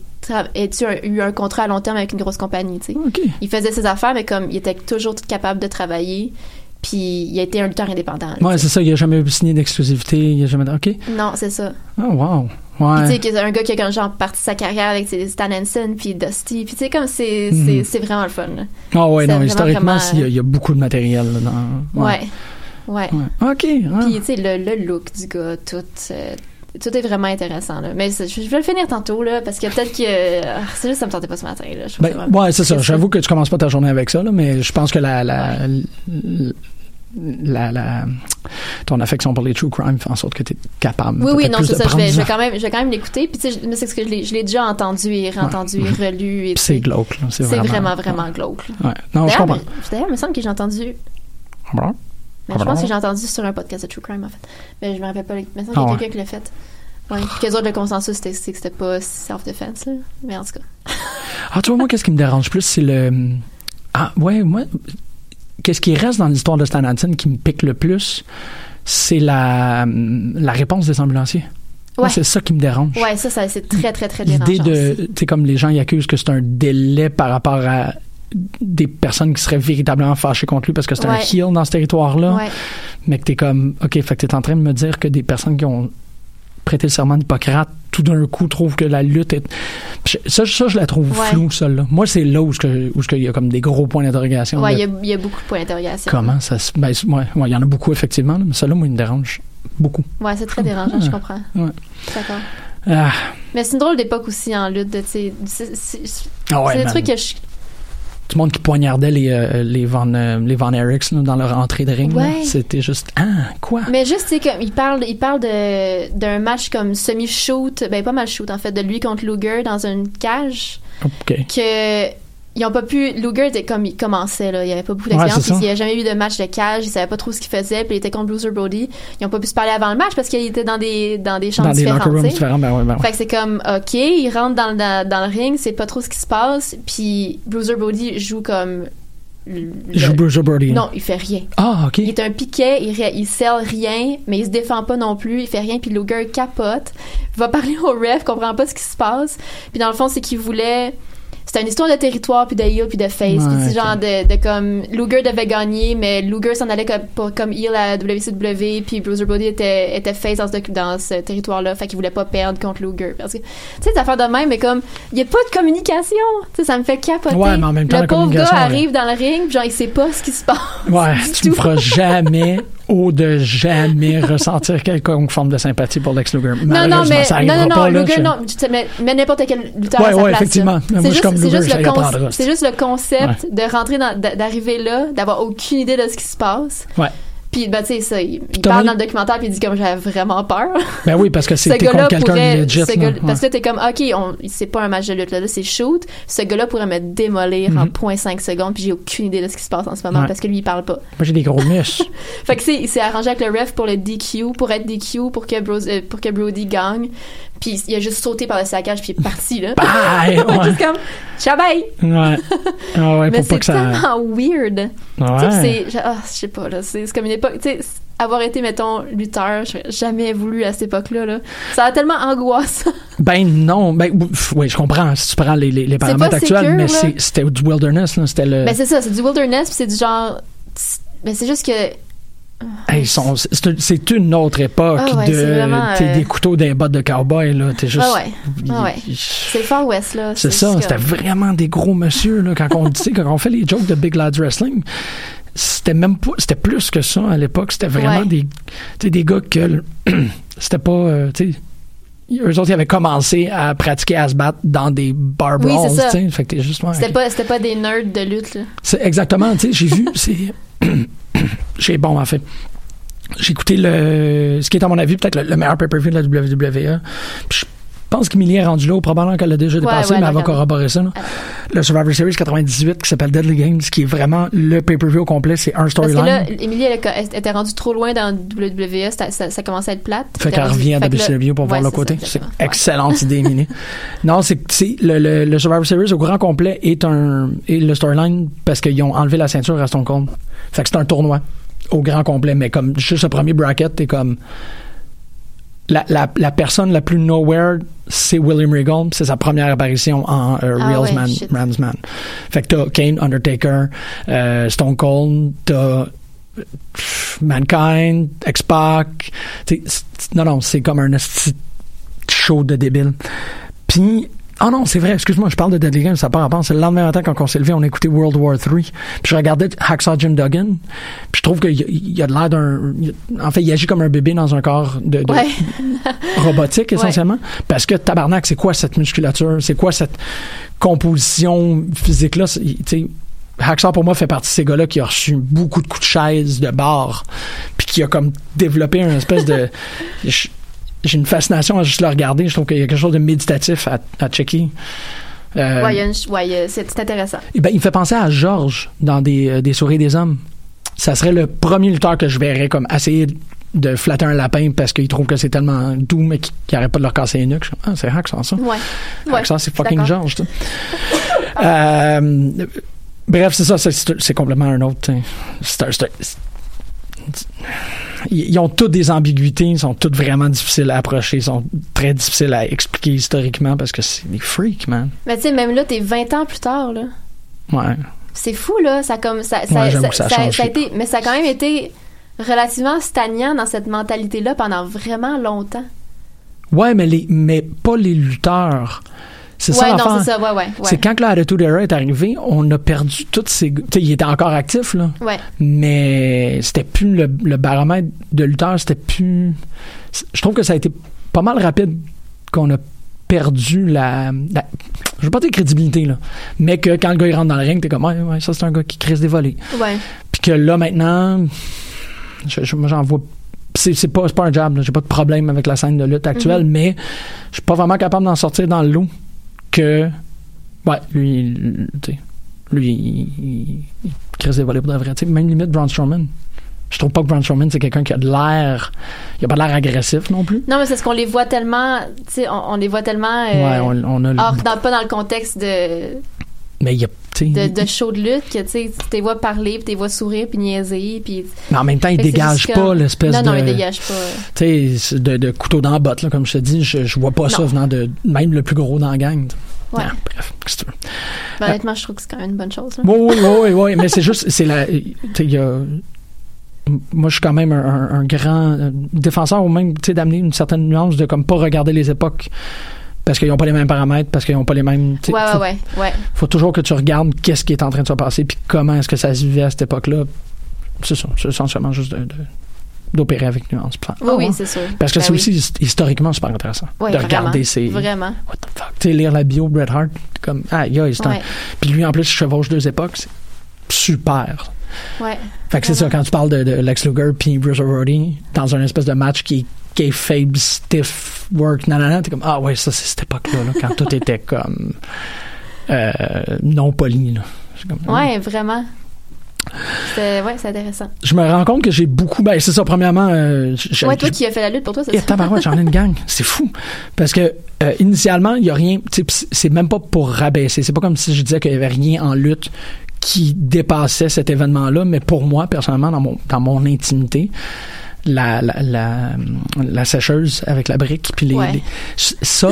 été un- eu un contrat à long terme avec une grosse compagnie, tu sais. Il faisait ses affaires, mais comme il était toujours capable de travailler, puis il a été un lutteur indépendant. Ouais, c'est ça. Il a jamais signé d'exclusivité. Il a jamais... OK. Non, c'est ça. Oh, wow. Ouais. tu sais, un gars qui a comme genre parti sa carrière avec Stan Hansen puis Dusty. Puis tu sais, comme c'est c'est- c'est vraiment le fun. Ah ouais, non, vraiment, historiquement, vraiment, il y, a- il y a beaucoup de matériel là, dans. Ouais. Ouais. Ouais. OK. Puis tu sais, le, le look du gars, tout. euh, tout est vraiment intéressant. Là. Mais je vais le finir tantôt, là, parce que peut-être que. ah, c'est juste, ça me tentait pas ce matin. Là. Je Ben, vraiment- ouais, c'est ça. J'avoue que tu commences pas ta journée avec ça, là, mais je pense que la, la, la, la- ton affection pour les true crime fait en sorte que tu es capable. Oui, oui, non, c'est ça. Je vais, je vais quand même, je vais quand même l'écouter. Puis, tu sais, mais c'est ce que je l'ai, déjà entendu et réentendu et relu. C'est glauque, là. C'est vraiment, vraiment, vraiment glauque. Ouais. Non, je comprends. D'ailleurs, il me semble que j'ai entendu. Bon? Mais je pense que j'ai entendu sur un podcast de True Crime, en fait. Mais je me rappelle pas. Il semble qu'il y Ah a ouais. quelqu'un qui l'a fait. Ouais. Puis qu'eux autres, le consensus, c'était c'est que c'était pas self-defense, là. Mais en tout cas. Ah, tu vois, moi, qu'est-ce qui me dérange plus, c'est le. Ah, ouais, moi, qu'est-ce qui reste dans l'histoire de Stan Hansen qui me pique le plus, c'est la, la réponse des ambulanciers. Ouais. c'est ça qui me dérange. Ouais, ça, ça c'est très, très, très L'idée dérangeant. de, aussi. tu sais, comme les gens y accusent que c'est un délai par rapport à des personnes qui seraient véritablement fâchées contre lui parce que c'est un Ouais. heel dans ce territoire-là, Ouais. mais que t'es comme, ok, fait que t'es en train de me dire que des personnes qui ont prêté le serment d'Hippocrate, tout d'un coup trouvent que la lutte est, ça, ça je la trouve Ouais. floue, celle-là. Moi, c'est là où, qu'il y a comme des gros points d'interrogation. De il y, a- il y a beaucoup de points d'interrogation. Comment ça se, ben, c'est- il y en a beaucoup effectivement, là, mais celle-là, moi, il me dérange beaucoup. Ouais, c'est très dérangeant, je comprends. Ouais. D'accord. Ah, Mais c'est une drôle d'époque aussi en lutte. C'est c'est- c'est Ah ouais, trucs que je. Tout le monde qui poignardait les, euh, les Van, euh, les Van Eriks dans leur entrée de ring. Ouais. C'était juste, ah, quoi? Mais juste, tu sais, comme, il parle, il parle d'un match comme semi-shoot, ben pas mal shoot en fait, de lui contre Luger dans une cage. OK. que ils ont pas pu Luger était comme il commençait là il avait pas beaucoup Ouais, d'expérience puis il y a jamais eu de match de cage il savait pas trop ce qu'il faisait puis il était contre Bruiser Brody ils ont pas pu se parler avant le match parce qu'il était dans des dans des chambres Dans des locker différentes sais. différents, ben ouais, ben ouais. fait que c'est comme ok il rentre dans, le- dans, dans le ring c'est pas trop ce qui se passe puis Bruiser Brody joue comme Il joue Bruce Brody. Non, il fait rien. Ah, OK. Il est un piquet, il, il sell rien, mais il se défend pas non plus, il fait rien, puis Luger capote, va parler au ref, comprend pas ce qui se passe. Puis dans le fond, c'est qu'il voulait... C'était une histoire de territoire, puis de heel, puis de face. Ouais, puis c'est genre de, de comme... Luger devait gagner, mais Luger s'en allait comme, pour, comme heel à WCW, puis Bruiser Brody était, était face dans ce, dans ce territoire-là, fait qu'il voulait pas perdre contre Luger. Parce que, tu sais, des affaires de même, mais comme, il y a pas de communication. Tu sais, ça me fait capoter. Ouais, mais en même temps, le pauvre gars ouais. arrive dans le ring, puis genre, il sait pas ce qui se passe. Ouais, tu me feras jamais ou de jamais ressentir quelconque forme de sympathie pour Lex Luger. Non, non, mais ça non, non, non, pas, là, Luger, je- non, sais, mais, mais n'importe quel lutteur Ouais, à sa ouais, place. effectivement. là. C'est je juste, Luger, juste le juste le concept Ouais. de rentrer dans, d'arriver là, d'avoir aucune idée de ce qui se passe. Ouais. Puis, ben, tu sais, ça, il, parle dans le documentaire puis il dit comme j'avais vraiment peur. Ben oui, parce que Ce c'était gars-là contre quelqu'un de legit. ce là. gars- Ouais. parce que là, t'es comme, ok, c'est pas un match de lutte, là, là, c'est shoot. Ce gars-là pourrait me démolir en Mhm. 0.5 secondes, puis j'ai aucune idée de ce qui se passe en ce moment Ouais. parce que lui, il parle pas. Moi, j'ai des gros muscles. Fait que c'est, il s'est arrangé avec le ref pour le DQ, pour être DQ, pour que, Bros- euh, pour que Brody gagne. Puis il a juste sauté par le saccage puis il est parti là. Bye! Ouais. Juste comme ciao bye. Ouais. Ah ouais, Mais c'est tellement weird. Ouais. c'est je- ah, je sais pas là, c'est comme une époque, tu sais, avoir été mettons lutteur, j'aurais jamais voulu à cette époque-là là. Ça a tellement angoissant. Ben non, ben oui, je comprends si tu prends les, les, les paramètres actuels, sécure, mais c'était du wilderness, là, c'était le. Ben c'est ça, c'est du wilderness puis c'est du genre mais c'est juste que Hey, c'est une autre époque Ah ouais, de vraiment, t'sais, euh, des couteaux des bottes de cowboy là, t'es juste. Ah ouais. Ah ouais. C'est le Far West là. C'est ça, c'était comme- vraiment des gros monsieur là quand on dit quand on fait les jokes de Big Lads Wrestling. C'était même pas c'était plus que ça à l'époque, c'était vraiment des des gars que c'était pas euh, eux autres ils avaient commencé à pratiquer à se battre dans des bar brawls, ouais, C'était pas pas des nerds de lutte là. C'est exactement, tu sais, j'ai vu, c'est. j'ai, bon, en fait. J'ai écouté le. Ce qui est, à mon avis, peut-être le, le meilleur pay-per-view de la WWE. Puis je pense qu'Emilie est rendue là, probablement qu'elle l'a déjà dépassé, ouais, mais elle va corroborer ça. là. Le Survivor Series 98 qui s'appelle Deadly Games, qui est vraiment le pay-per-view au complet, c'est un Parce que là, storyline. Elle, elle était rendue trop loin dans WWE, ça, ça, ça commençait à être plate. Fait Elle qu'elle revient à WCW pour voir le côté. C'est excellente idée, Émilie. Non, c'est c'est le, le, le Survivor Series au grand complet est un est le storyline parce qu'ils ont enlevé la ceinture à Stone Cold. Fait que c'est un tournoi au grand complet, mais comme juste le premier bracket, t'es comme la, la, la personne la plus nowhere, c'est William Regal. C'est sa première apparition en euh, Ah ouais, Man. Rams Man. Fait que t'as Kane, Undertaker, euh, Stone Cold, t'as Mankind, X-Pac. Non, non, c'est comme un show de débile. Puis, oh non, c'est vrai, excuse-moi, je parle de Deadly Games, ça part part. C'est le lendemain matin quand on s'est levé, on a écouté World War III. Puis je regardais Hacksaw Jim Duggan. Puis je trouve qu'il y a- de l'air d'un. En fait, il agit comme un bébé dans un corps de, de- Ouais. robotique essentiellement. Parce que tabarnak, c'est quoi cette musculature? C'est quoi cette composition physique-là? C'est- tu sais, Hacksaw, pour moi, fait partie de ces gars-là qui a reçu beaucoup de coups de chaise, de barre, puis qui a comme développé une espèce de... J'ai une fascination à juste le regarder. Je trouve qu'il y a quelque chose de méditatif à, à checker. Euh, Ouais, c'est intéressant. eh ben, il me fait penser à Georges dans des, euh, des souris des hommes. Ça serait le premier lutteur que je verrais comme essayer de flatter un lapin parce qu'il trouve que c'est tellement doux mais qu'il n'arrête pas de leur casser les nuques. Ah, c'est Hacksaw, ça. Ouais. Ouais, Hacksaw, c'est fucking. Georges, ça. Euh, bref, c'est ça, c'est- complètement un autre. C'est un- c'est un- c'est- ils ont toutes des ambiguïtés, ils sont toutes vraiment difficiles à approcher, ils sont très difficiles à expliquer historiquement parce que c'est des freaks, man. Mais tu sais, même là, t'es 20 ans plus tard, là. Ouais. C'est fou, là. Ça, comme, ça, ça, Ouais, ça, ça a ça a été, mais ça a quand même été relativement stagnant dans cette mentalité-là pendant vraiment longtemps. Ouais, mais, les, mais pas les lutteurs. C'est ça non, c'est ça, ouais, ouais. C'est quand que l'Attitude Era est arrivé, on a perdu toutes ces... Tu sais, il était encore actif, là. Mais c'était plus le, le baromètre de lutteur, c'était plus... Je trouve que ça a été pas mal rapide qu'on a perdu la, la- Je veux pas dire crédibilité, là. Mais que quand le gars il rentre dans le ring, t'es comme, ouais, ouais, ça c'est un gars qui crisse des volets. Ouais. Puis que là, maintenant, je, je- moi, j'en vois. C'est, pas, pas un job, là. J'ai pas de problème avec la scène de lutte actuelle, Mhm. mais je suis pas vraiment capable d'en sortir dans le lot que. Ouais, lui, tu sais, lui, il, crisse des volets pour de vrai. Tu sais, même limite Braun Strowman. Je trouve pas que Braun Strowman, c'est quelqu'un qui a de l'air. Il a pas de l'air agressif non plus. Non, mais c'est parce qu'on les voit tellement, tu sais, on, on les voit tellement. euh, ouais, on, on a. le- hors- dans- pas dans le contexte de. Mais il y a de, de show de lutte que tu les vois parler, puis tu les vois sourire, puis niaiser, puis... Mais en même temps, ils dégagent pas comme- l'espèce Non, de... non, ils dégagent pas. Tu sais, de, de couteau dans la botte, là, comme je te dis, je, je vois pas ça Non. venant de même le plus gros dans la gang. Ouais. Non, bref. Ben, honnêtement, je trouve que c'est quand même une bonne chose. là. Oui, oui, oui, oui, mais c'est juste, c'est la, y a, moi, je suis quand même un, un- un grand euh, défenseur, ou même, tu sais, d'amener une certaine nuance de comme pas regarder les époques parce qu'ils n'ont pas les mêmes paramètres, parce qu'ils n'ont pas les mêmes. Ouais, ouais, faut, ouais, ouais. faut toujours que tu regardes qu'est-ce qui est en train de se passer, puis comment est-ce que ça se vivait à cette époque-là. C'est ça, c'est essentiellement juste de, de- d'opérer avec nuance. Oui, oui, c'est sûr. Parce que Ben c'est oui. aussi hist- historiquement super intéressant Ouais, de vraiment, regarder ces. Vraiment. Tu sais, lire la bio de Bret Hart, comme, ah, yeah, un- Ouais. Puis lui, en plus, il chevauche deux époques, c'est super. Ouais. Fait que c'est ça, quand tu parles de, de Lex Luger puis Bruce O'Reilly dans un espèce de match qui est faible, stiff work, nanana, t'es comme, ah ouais, ça c'est cette époque-là, là, quand tout était comme euh, non poli. Là. C'est comme, Ouais, vraiment. C'était, ouais, c'est intéressant. Je me rends compte que j'ai beaucoup. Ben, c'est ça, premièrement. euh, j'ai- Ouais, toi j'ai- qui as fait la lutte pour toi, c'est et ça? tabarouette, j'en ai une gang. C'est fou. Parce que, euh, initialement, il y a rien. C'est même pas pour rabaisser. C'est pas comme si je disais qu'il y avait rien en lutte qui dépassait cet événement-là. Mais pour moi, personnellement, dans mon, dans mon intimité, la, la, la, la sécheuse avec la brique, puis les, Ouais. les- ça,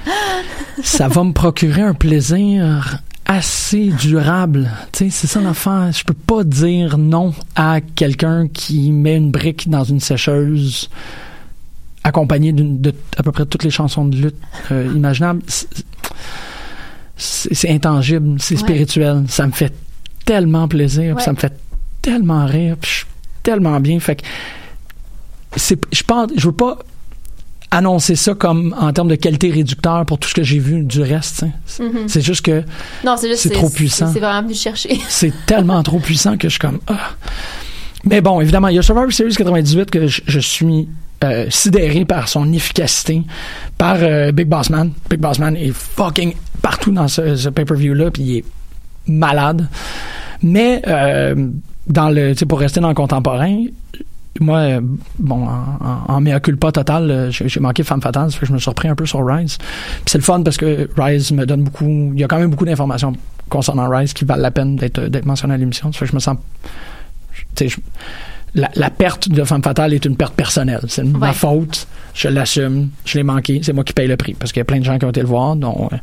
ça va me procurer un plaisir assez durable. Tu sais, c'est ça l'affaire. Je peux pas dire non à quelqu'un qui met une brique dans une sécheuse accompagné d'une- de à peu près toutes les chansons de lutte euh, imaginables. C'est- intangible, c'est Ouais. spirituel. Ça me fait tellement plaisir, ça me fait tellement rire, puis je suis tellement bien. Fait que c'est, je pense, je veux pas annoncer ça comme en termes de qualité réducteur pour tout ce que j'ai vu du reste. Mhm. C'est juste que Non, c'est juste c'est trop puissant. C'est vraiment venu chercher. c'est tellement trop puissant que je suis comme ah. Mais bon, évidemment, il y a Survivor Series 98 que je, je suis euh, sidéré par son efficacité, par euh, Big Boss Man. Big Boss Man est fucking partout dans ce, ce pay-per-view-là, puis il est malade. Mais euh, dans le, pour rester dans le contemporain, moi, bon, en, en, culpa total, j'ai manqué Femme Fatale, ça fait que je me suis repris un peu sur Rise. C'est le fun parce que Rise me donne beaucoup, il y a quand même beaucoup d'informations concernant Rise qui valent la peine d'être mentionnées à l'émission. Fait que je me sens, je- la, la perte de Femme Fatale est une perte personnelle. C'est ma faute, je l'assume, je l'ai manqué, c'est moi qui paye le prix. Parce qu'il y a plein de gens qui ont été le voir, dont euh,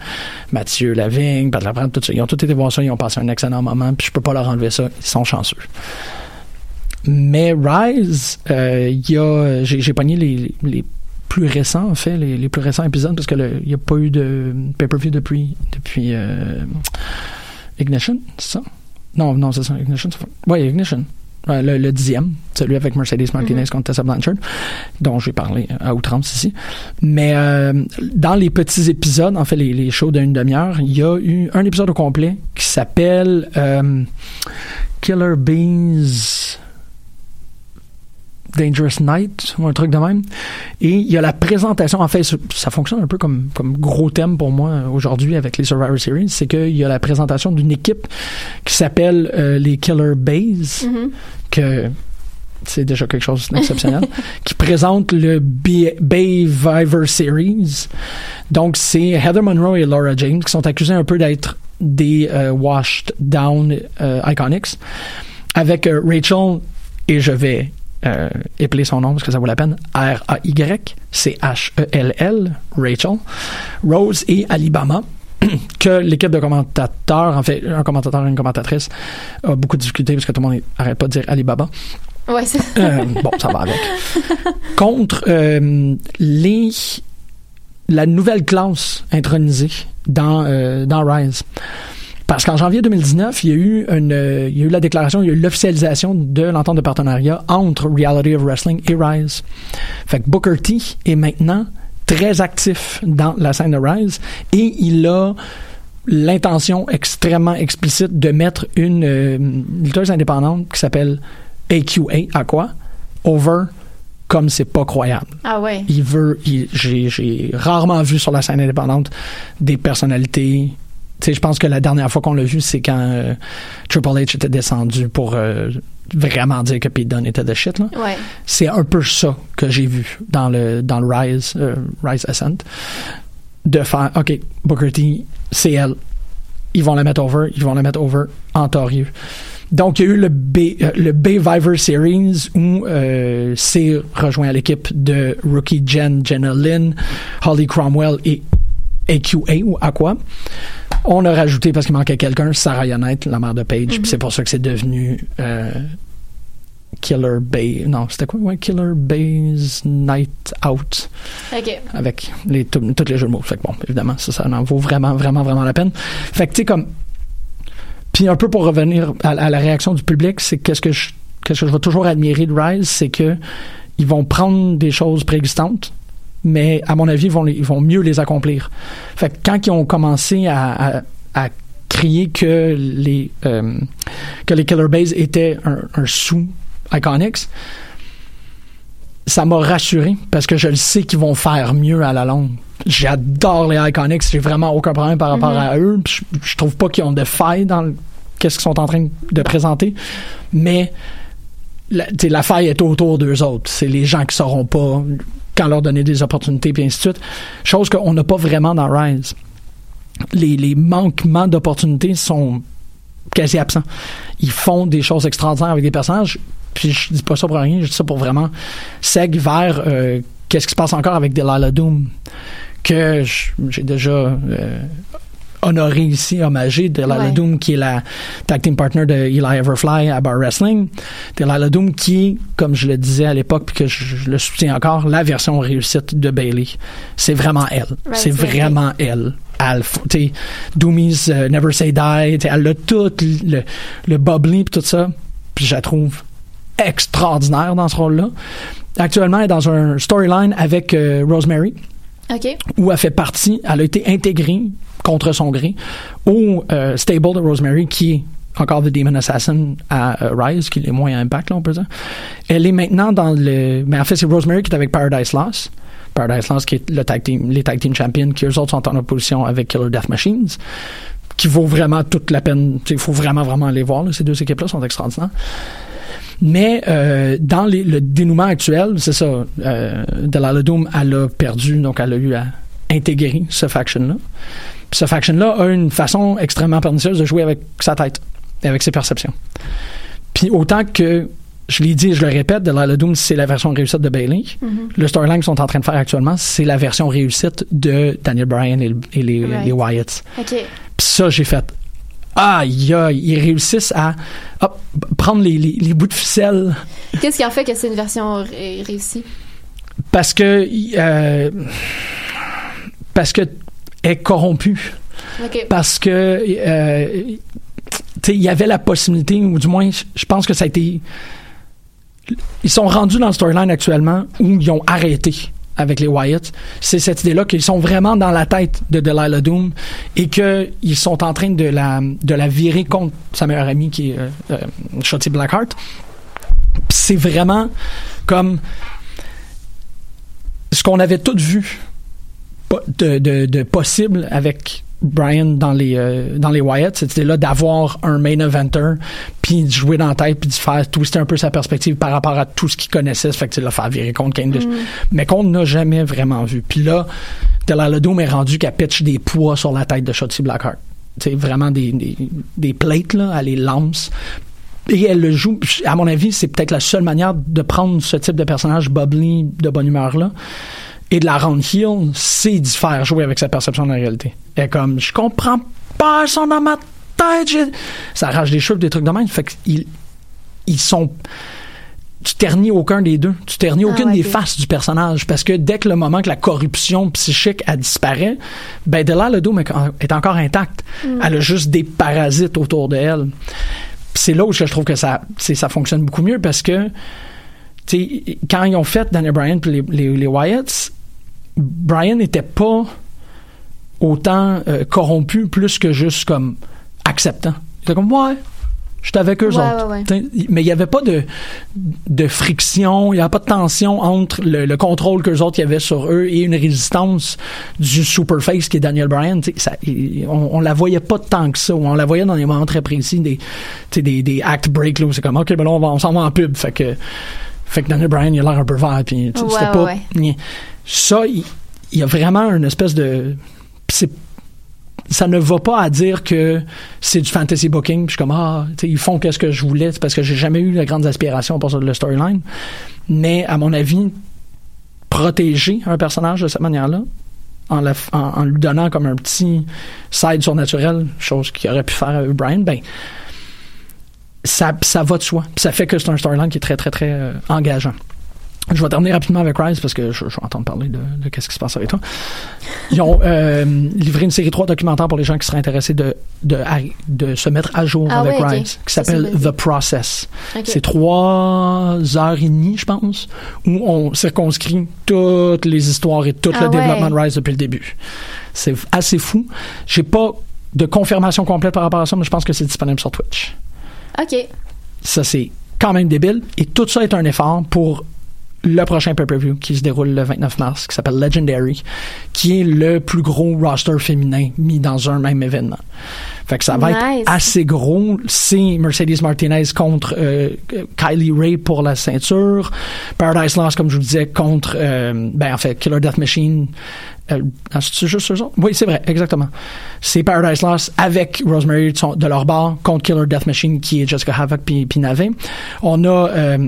Mathieu Lavigne, Pat Laprade, tout ça. Ils ont tous été voir ça, ils ont passé un excellent moment, puis je peux pas leur enlever ça. Ils sont chanceux. Mais Rise, euh, il y a, j'ai, j'ai pogné les, les plus récents, en fait, les, les plus récents épisodes, parce que le- il n'y a pas eu de pay-per-view depuis, depuis euh, Ignition, c'est ça? Non, non, c'est ça, Ignition. Ouais, Ignition. Ouais, le, le dixième, celui avec Mercedes Martinez Mhm. contre Tessa Blanchard, dont j'ai parlé à outrance ici. Mais euh, dans les petits épisodes, en fait, les, les shows d'une demi-heure, il y a eu un épisode au complet qui s'appelle euh, Killer Bees Dangerous Night ou un truc de même. Et il y a la présentation. En fait, ça, fonctionne un peu comme, comme gros thème pour moi euh, aujourd'hui avec les Survivor Series. C'est qu'il y a la présentation d'une équipe qui s'appelle euh, les Killer Bays, Mhm. que c'est déjà quelque chose d'exceptionnel, qui présente le B- Bay Viver Series. Donc, c'est Heather Monroe et Laura James qui sont accusés un peu d'être des euh, washed down euh, Iconics avec Rachel, et je vais euh, épeler son nom parce que ça vaut la peine, R-A-Y, C-H-E-L-L, Rachel, Rose et Alibama, que l'équipe de commentateurs, en fait, un commentateur et une commentatrice, a beaucoup de difficultés parce que tout le monde n'arrête pas de dire Alibaba. Ouais, c'est Euh, bon, ça va avec. Contre euh, les la nouvelle classe intronisée dans euh, dans Rise. Parce qu'en janvier 2019, il y a eu une, il y a eu la déclaration, il y a eu l'officialisation de l'entente de partenariat entre Reality of Wrestling et Rise. Fait que Booker T est maintenant très actif dans la scène de Rise et il a l'intention extrêmement explicite de mettre une euh, lutteuse indépendante qui s'appelle AQA, à quoi? Over, comme c'est pas croyable. Ah ouais. Il veut, j'ai rarement vu sur la scène indépendante des personnalités. Je pense que la dernière fois qu'on l'a vu, c'est quand euh, Triple H était descendu pour euh, vraiment dire que Pete Dunne était de shit. Ouais. C'est un peu ça que j'ai vu dans le dans le Rise euh, Rise Ascent de faire OK Booker T c'est elle ils vont la mettre over, ils vont la mettre over en torieux. Donc, il y a eu le B, le B Viver Series où euh, c'est rejoint à l'équipe de Rookie Jen, Jenna Lynn, Holly Cromwell et AQA ou Aqua. On a rajouté, parce qu'il manquait quelqu'un, Sarah Yonette, la mère de Paige. puis C'est pour ça que c'est devenu euh, Killer Bay. Non, c'était quoi? Ouais, Killer Bay's Night Out. OK. Avec les, tous tous les jeux de mots. Fait que bon, évidemment, ça, ça en vaut vraiment, vraiment, vraiment la peine. Fait que, tu sais, comme. Puis un peu pour revenir à, à la réaction du public, c'est qu'est-ce que je, qu'est-ce que je vais toujours admirer de Rise, c'est que ils vont prendre des choses préexistantes, mais à mon avis, ils vont, ils vont mieux les accomplir. Fait que quand ils ont commencé à, à, à crier que les euh, que les Killer Bays étaient un, un sous Iconics, ça m'a rassuré parce que je le sais qu'ils vont faire mieux à la longue. J'adore les Iconics, j'ai vraiment aucun problème par rapport Mhm. à eux. Je, je trouve pas qu'ils ont de faille dans qu'est-ce qu'ils sont en train de présenter, mais la, la faille est autour d'eux autres. C'est les gens qui sauront pas quand leur donner des opportunités, puis ainsi de suite. Chose qu'on n'a pas vraiment dans Rise. Les, manquements d'opportunités sont quasi absents. Ils font des choses extraordinaires avec des personnages, puis je dis pas ça pour rien, je dis ça pour vraiment seg vers euh, qu'est-ce qui se passe encore avec Delilah Doom, que j'ai déjà euh, honoré ici, hommagé Delilah Ouais. Doom, qui est la tag team partner de Eli Everfly à Bar Wrestling. Delilah Doom, qui est, comme je le disais à l'époque, puis que je, je le soutiens encore, la version réussite de Bailey. C'est vraiment elle. Right, c'est vraiment elle. Elle, t'sais, Doomies euh, Never Say Die, elle a tout le, le bubbly puis tout ça. Puis je la trouve extraordinaire dans ce rôle-là. Actuellement, elle est dans un storyline avec euh, Rosemary OK. où elle fait partie, elle a été intégrée contre son gré au euh, stable de Rosemary qui est encore The Demon Assassin à euh, Rise, qui est moins Impact, là, on peut dire. Elle est maintenant dans le... Mais en fait, c'est Rosemary qui est avec Paradise Lost. Paradise Lost qui est le tag team, les tag team champions, qui eux autres sont en opposition avec Killer Death Machines, qui vaut vraiment toute la peine. Il faut vraiment, vraiment les voir. là. Ces deux équipes-là sont extraordinaires. Mais euh, dans les- le dénouement actuel, c'est ça, euh, Delilah Doom, elle a perdu, donc elle a eu à intégrer ce faction-là. Puis ce faction-là a une façon extrêmement pernicieuse de jouer avec sa tête et avec ses perceptions. Puis autant que, je l'ai dit et je le répète, Delilah Doom, c'est la version réussite de Bailey. Mhm. Le storyline qu'ils sont en train de faire actuellement, c'est la version réussite de Daniel Bryan et, le- et les, Right. les Wyatts. Puis ça, j'ai fait. Aïe, aïe, ils réussissent à hop, prendre les, les- les bouts de ficelle Qu'est-ce qui en fait que c'est une version ré- réussie? parce que euh, parce que est corrompue OK. parce que euh, tu sais, il y avait la possibilité ou du moins je- pense que ça a été ils sont rendus dans le storyline actuellement où ils ont arrêté avec les Wyatt, c'est cette idée-là qu'ils sont vraiment dans la tête de Delilah Doom et qu'ils sont en train de la, de la virer contre sa meilleure amie qui est euh, euh, Shotzi Blackheart. C'est vraiment comme ce qu'on avait tout vu de, de, de possible avec Brian dans les euh, dans les Wyatt, c'était là d'avoir un main eventer puis de jouer dans la tête puis de faire twister un peu sa perspective par rapport à tout ce qu'il connaissait, ça fait que de le faire virer contre Candice, mais qu'on n'a jamais vraiment vu. Puis là, Delilah Doom est rendu qu'elle pitch des poids sur la tête de Shotzi Blackheart. C'est vraiment des, des, des plates là, elle les lance. Et elle le joue, à mon avis, c'est peut-être la seule manière de prendre ce type de personnage bubbly, de bonne humeur là, et de la rendre heel, c'est d'y faire jouer avec sa perception de la réalité. Et comme, je comprends pas, sont dans ma tête, ça arrache des cheveux, des trucs de même. Fait qu'ils ils sont tu ternis aucun des deux. Tu ternis Ah, aucune ouais, des faces du personnage. Parce que dès que le moment que la corruption psychique a disparaît, ben Delilah Doom est est encore intacte. Mm. Elle a juste des parasites autour de elle. Puis c'est là où je trouve que ça, ça fonctionne beaucoup mieux parce que quand ils ont fait Daniel Bryan puis les, les, les Wyatts, Bryan n'était pas autant euh, corrompu plus que juste comme acceptant. Il était comme ouais, j'étais avec eux Ouais, autres. ouais, ouais. T'sais, Mais il n'y avait pas de, de friction, il n'y avait pas de tension entre le, le contrôle qu'eux autres y avaient sur eux et une résistance du superface qui est Daniel Bryan. T'sais, Ça, il- on, on la voyait pas tant que ça, on la voyait dans des moments très précis, des, des, des act breaks, là, où c'est comme, OK, ben là, on, s'en va en pub. Fait que, fait que Daniel Bryan, il a l'air un peu vert, puis Ouais, c'était pas... ouais. Ça, il, il y a vraiment une espèce de... c'est ça ne va pas à dire que c'est du fantasy booking. Puis je suis comme, ah, ils font qu'est-ce que je voulais. C'est parce que j'ai jamais eu de grandes aspirations pour ça de le storyline. Mais, à mon avis, protéger un personnage de cette manière-là, en, la- en- en lui donnant comme un petit side surnaturel, chose qu'il aurait pu faire avec Brian, ben, ça, ça va de soi. Puis ça fait que c'est un storyline qui est très, très, très euh, engageant. Je vais terminer rapidement avec Rise parce que je, je vais entendre parler de, de qu'est-ce qui se passe avec toi. Ils ont euh, livré une série 3 documentaire pour les gens qui seraient intéressés de, de, de se mettre à jour Ah avec ouais. Rise, qui s'appelle. The Process. C'est trois heures et demie, je pense, où on circonscrit toutes les histoires et tout Ah le ouais. développement de Rise depuis le début. C'est assez fou. J'ai pas de confirmation complète par rapport à ça, mais je pense que c'est disponible sur Twitch. OK. Ça, c'est quand même débile. Et tout ça est un effort pour le prochain pay-per-view qui se déroule le 29 mars, qui s'appelle Legendary, qui est le plus gros roster féminin mis dans un même événement. Fait que ça va Nice. être assez gros. C'est Mercedes Martinez contre euh, Kylie Ray pour la ceinture. Paradise Lost, comme je vous disais, contre, euh, ben en fait, Killer Death Machine. Euh, ah, c'est juste eux autres? Oui, c'est vrai, exactement. C'est Paradise Lost avec Rosemary de, leur bar contre Killer Death Machine qui est Jessica Havoc puis, puis Navet. On a euh,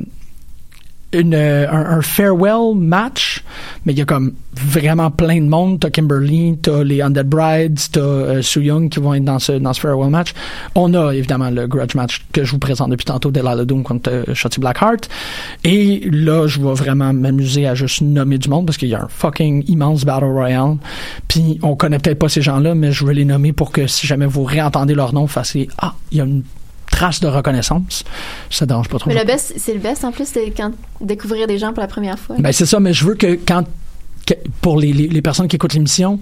euh, un, farewell match, mais il y a comme vraiment plein de monde. T'as Kimberly, t'as les Undead Brides, t'as euh, Soo Young qui vont être dans ce, dans ce farewell match. On a évidemment le grudge match que je vous présente depuis tantôt, Delilah Doom contre euh, Shotzi Blackheart. Et là, je vais vraiment m'amuser à juste nommer du monde parce qu'il y a un fucking immense Battle Royale. Puis on connaît peut-être pas ces gens-là, mais je vais les nommer pour que si jamais vous réentendez leur nom, vous fassiez Ah, il y a une trace de reconnaissance. Ça dérange pas trop. Mais le best, c'est le best en plus, c'est quand découvrir des gens pour la première fois. Ben c'est ça, mais je veux que quand pour les, les, les personnes qui écoutent l'émission,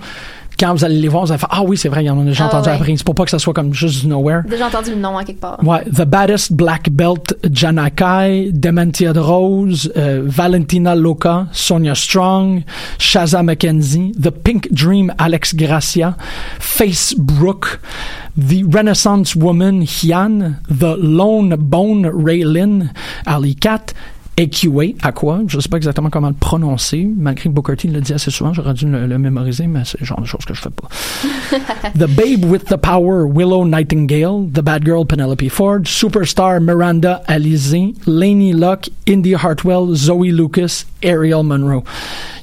quand vous allez les voir, vous allez faire Ah oui, c'est vrai, il y en a déjà Ah entendu ouais. après. C'est pour pas que ça soit comme juste du nowhere. Déjà entendu le nom à quelque part. Ouais, The Baddest Black Belt Janakai, Dementia de Rose, euh, Valentina Loca, Sonia Strong, Shaza McKenzie, The Pink Dream Alex Gracia, Face Brook, The Renaissance Woman Hyan, The Lone Bone Ray Lynn, Ali Cat, AQA, à quoi? Je sais pas exactement comment le prononcer, malgré que Booker T le dit assez souvent, j'aurais dû le, le mémoriser, mais c'est le genre de choses que je fais pas. The Babe with the Power, Willow Nightingale, The Bad Girl, Penelope Ford, Superstar, Miranda Alizé, Lainey Locke, Indy Hartwell, Zoe Lucas, Ariel Monroe.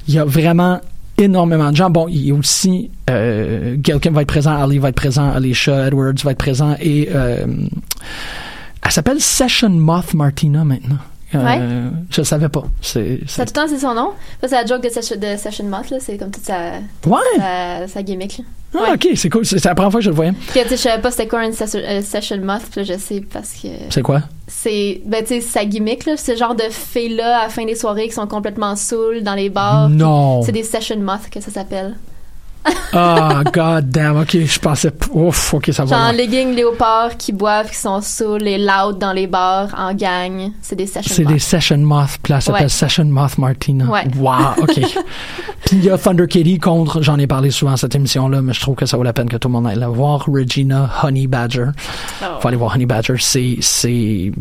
Il y a vraiment énormément de gens. Bon, il y a aussi euh, Gail Kim va être présent, Ali va être présent, Alicia Edwards va être présent et euh, elle s'appelle Session Moth Martina maintenant. Euh, Je savais pas. C'est, Ça, tout le temps, c'est son nom? Ça, c'est la joke de, Session- de Session Moth, là. C'est comme toute sa, Ouais. sa, sa gimmick, là. Ah, ok, c'est cool. C'est, la première fois que je le voyais. Puis, tu sais, je savais pas c'était quoi une session, euh, session Moth, puis je sais parce que. C'est quoi? C'est, ben, tu sais, sa gimmick, là. Ce genre de filles-là, à la fin des soirées, qui sont complètement saoules dans les bars. Non. C'est des Session Moth que ça s'appelle. Ah, god damn. Ok, je pensais. Ouf, ok, ça va. Genre, leggings léopards qui boivent, qui sont saouls, les loud dans les bars, en gang. C'est des Session C'est Moth. des Session Moth, puis là, ça s'appelle Ouais. Session Moth Martina. Ouais. Wow, OK. puis il y a Thunder Kitty contre, j'en ai parlé souvent à cette émission-là, mais je trouve que ça vaut la peine que tout le monde aille la voir, Regina Honey Badger. Oh. Faut aller voir Honey Badger, c'est... c'est... Il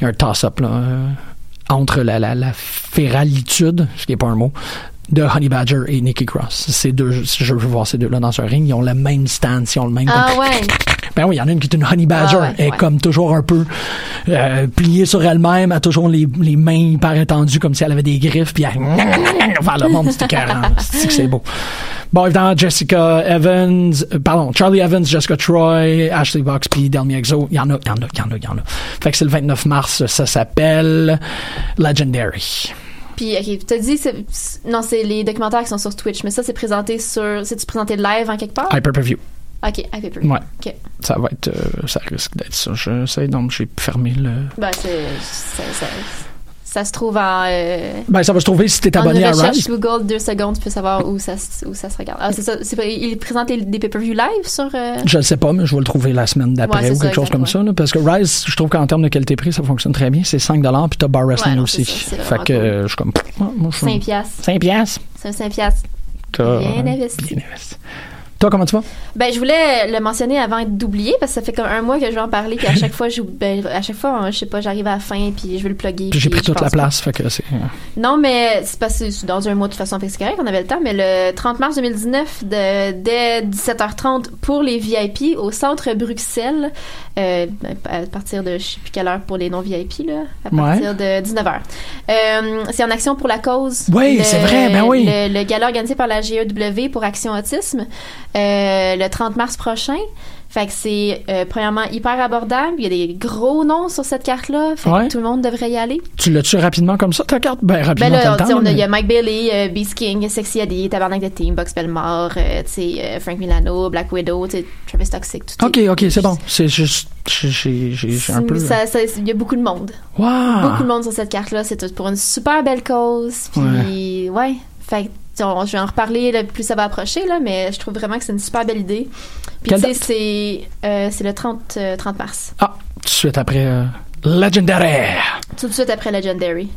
y a un toss-up, là, euh, entre la, la, la féralitude, ce qui n'est pas un mot, de Honey Badger et Nikki Cross. Ces deux, je veux voir ces deux-là dans un ring, ils ont le même stance, ils ont le même... Ah ouais. Ben oui, il y en a une qui est une honey badger. Ah ouais, elle est ouais. comme toujours un peu euh, pliée sur elle-même, elle a toujours les, les mains hyper étendues comme si elle avait des griffes, puis elle enfin, le monde, c'était. C'est beau. Bon, évidemment, Jessica Evans, euh, pardon, Charlie Evans, Jessica Troy, Ashley Box, puis Delmy Exo. Il y en a, il y en a, il y en a, il y en a. Fait que c'est le 29 mars, ça s'appelle Legendary. Puis, ok, t'as dit, c'est- c'est- non, c'est les documentaires qui sont sur Twitch, mais ça, c'est présenté sur, c'est-tu présenté live en quelque part? Hyper-Preview. Ok, hyper Ouais. Ok. Ça va être, euh, ça risque d'être ça. Je sais, donc j'ai fermé le. Ben, c'est, ça, ça se trouve en, euh, Ben, ça va se trouver si t'es abonné à Rise. Google deux secondes, tu peux savoir où ça, se- où ça se regarde. Ah, c'est ça, il présente des, pay-per-view live sur, euh, Je ne sais pas, mais je vais le trouver la semaine d'après Ouais, ou ça, quelque chose comme ça. là, parce que Rise, je trouve qu'en termes de qualité-prix, ça fonctionne très bien. C'est 5 puis t'as Bar Wrestling Ouais, aussi. ça, fait que cool. euh, je suis comme. ouais, moi, je suis- 5 piastres. 5 piastres. C'est un 5 piastres. Bien investi. Bien investi. Toi, comment tu vas? Ben, je voulais le mentionner avant d'oublier parce que ça fait comme un mois que je vais en parler puis à chaque fois, je, ben, à chaque fois, hein, je sais pas, j'arrive à la fin puis je vais le plugger. J'ai pris toute la place, fait que c'est. Non, mais c'est c'est dans un mois de toute façon, fait que c'est correct, on avait le temps. Mais le 30 mars 2019, de, dès 17h30 pour les VIP au centre Bruxelles, euh, à partir de je sais plus quelle heure pour les non VIP là, à Ouais. partir de 19h. Euh, c'est en action pour la cause. Oui, c'est vrai, ben oui. Le, le gala organisé par la GEW pour Action Autisme euh, le 30 mars prochain. Fait que c'est euh, premièrement hyper abordable. Il y a des gros noms sur cette carte-là. Fait Ouais. que tout le monde devrait y aller. Tu l'as-tu rapidement comme ça, ta carte? Ben, rapidement, Ben là, temps, on mais- il y a Mike Bailey, euh, Beast King, Sexy Eddie, Tabarnak de Team, Box Belmore, euh, sais, Frank Milano, Black Widow, Travis Toxic, tout Ok, ok, c'est bon. C'est juste. j'ai- un peu. Il y a beaucoup de monde. Wow! Beaucoup de monde sur cette carte-là. C'est tout pour une super belle cause. Puis, ouais. Fait que, on- je vais en reparler là, plus ça va approcher, là, mais je trouve vraiment que c'est une super belle idée. Puis, tu sais, c'est euh, c'est le 30, euh, 30 mars. Ah, tout de suite après euh, Legendary! Tout de suite après Legendary.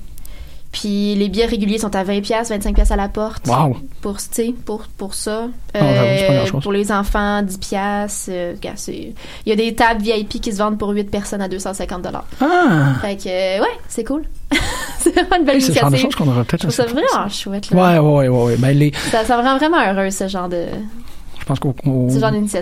Puis les billets réguliers sont à 20$, 25$ à la porte. Wow! Pour, pour, pour ça. Ah, c'est pas Euh, pour les enfants, 10$. Euh, regarde, c'est- Il y a des tables VIP qui se vendent pour 8 personnes à 250$. Ah! Fait que, euh, ouais, c'est cool. c'est vraiment une belle c'est genre de initiative. choses qu'on aurait peut-être faire, vraiment chouette. Là. Ouais, ouais, ouais, ouais. Ben, les, Ça, ça me rend vraiment heureux, ce genre de. Je pense qu'au.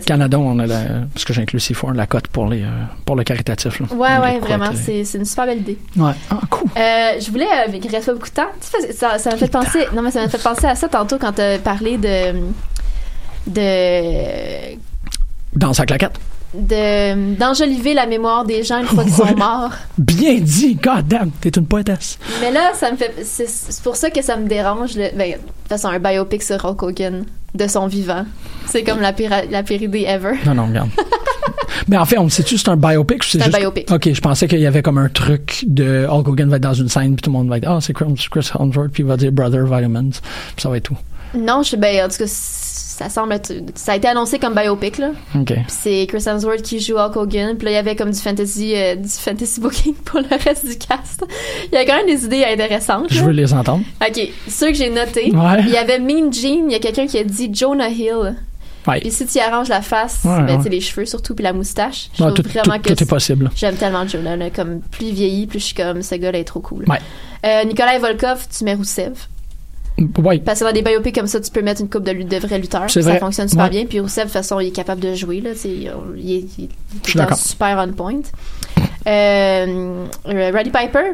Canada, on a la, parce que j'inclus C4, la cote pour les, euh, pour le caritatif, là. Ouais, ouais, vraiment. euh, C'est une super belle idée. Ouais. Ah, cool. Euh, je voulais, euh, qu'il reste pas beaucoup de temps. Tu ça, ça m'a fait penser. Non, mais ça m'a fait penser à ça tantôt quand t'as parlé de. de. Dans sa claquette. De d'enjoliver la mémoire des gens une fois qu'ils sont morts. Bien dit! God damn, t'es une poétesse. Mais là, ça me fait. C'est c'est pour ça que ça me dérange. Le, ben, de toute façon, un biopic sur Hulk Hogan de son vivant. C'est comme la pire, la pire idée ever. Non, non, regarde. Mais en fait, on sait-tu c'est un biopic ou c'est C'est un juste... biopic. Ok, je pensais qu'il y avait comme un truc de Hulk Hogan va être dans une scène puis tout le monde va être ah c'est Chris, Chris Hemsworth puis il va dire Brother Vitamins puis ça va être tout. Non, je ben, en tout cas, ça semble être. Ça a été annoncé comme biopic, là. Ok. Puis c'est Chris Hemsworth qui joue Hulk Hogan. Puis là, il y avait comme du fantasy, euh, du fantasy booking pour le reste du cast. Il y a quand même des idées intéressantes. Je là. veux les entendre. Ok, ceux que j'ai notés. Ouais. Il y avait Mean Gene. Il y a quelqu'un qui a dit Jonah Hill. Ouais. Puis si tu y arranges la face, Ouais, ben, ouais. les cheveux surtout, puis la moustache, je trouve tout, vraiment tout- que tout est possible. J'aime tellement Jonah. là. Comme plus il vieillit, plus je suis comme ce gars-là est trop cool. Ouais. Euh, Nikolai Volkov, tu mets Roussev. Parce que dans des biopics comme ça, tu peux mettre une coupe de, de vrais lutteurs. Ça fonctionne super Ouais. bien. Puis Rousseff, de toute façon, il est capable de jouer. Là, il, est, il est- il super on point. Euh, Roddy Piper,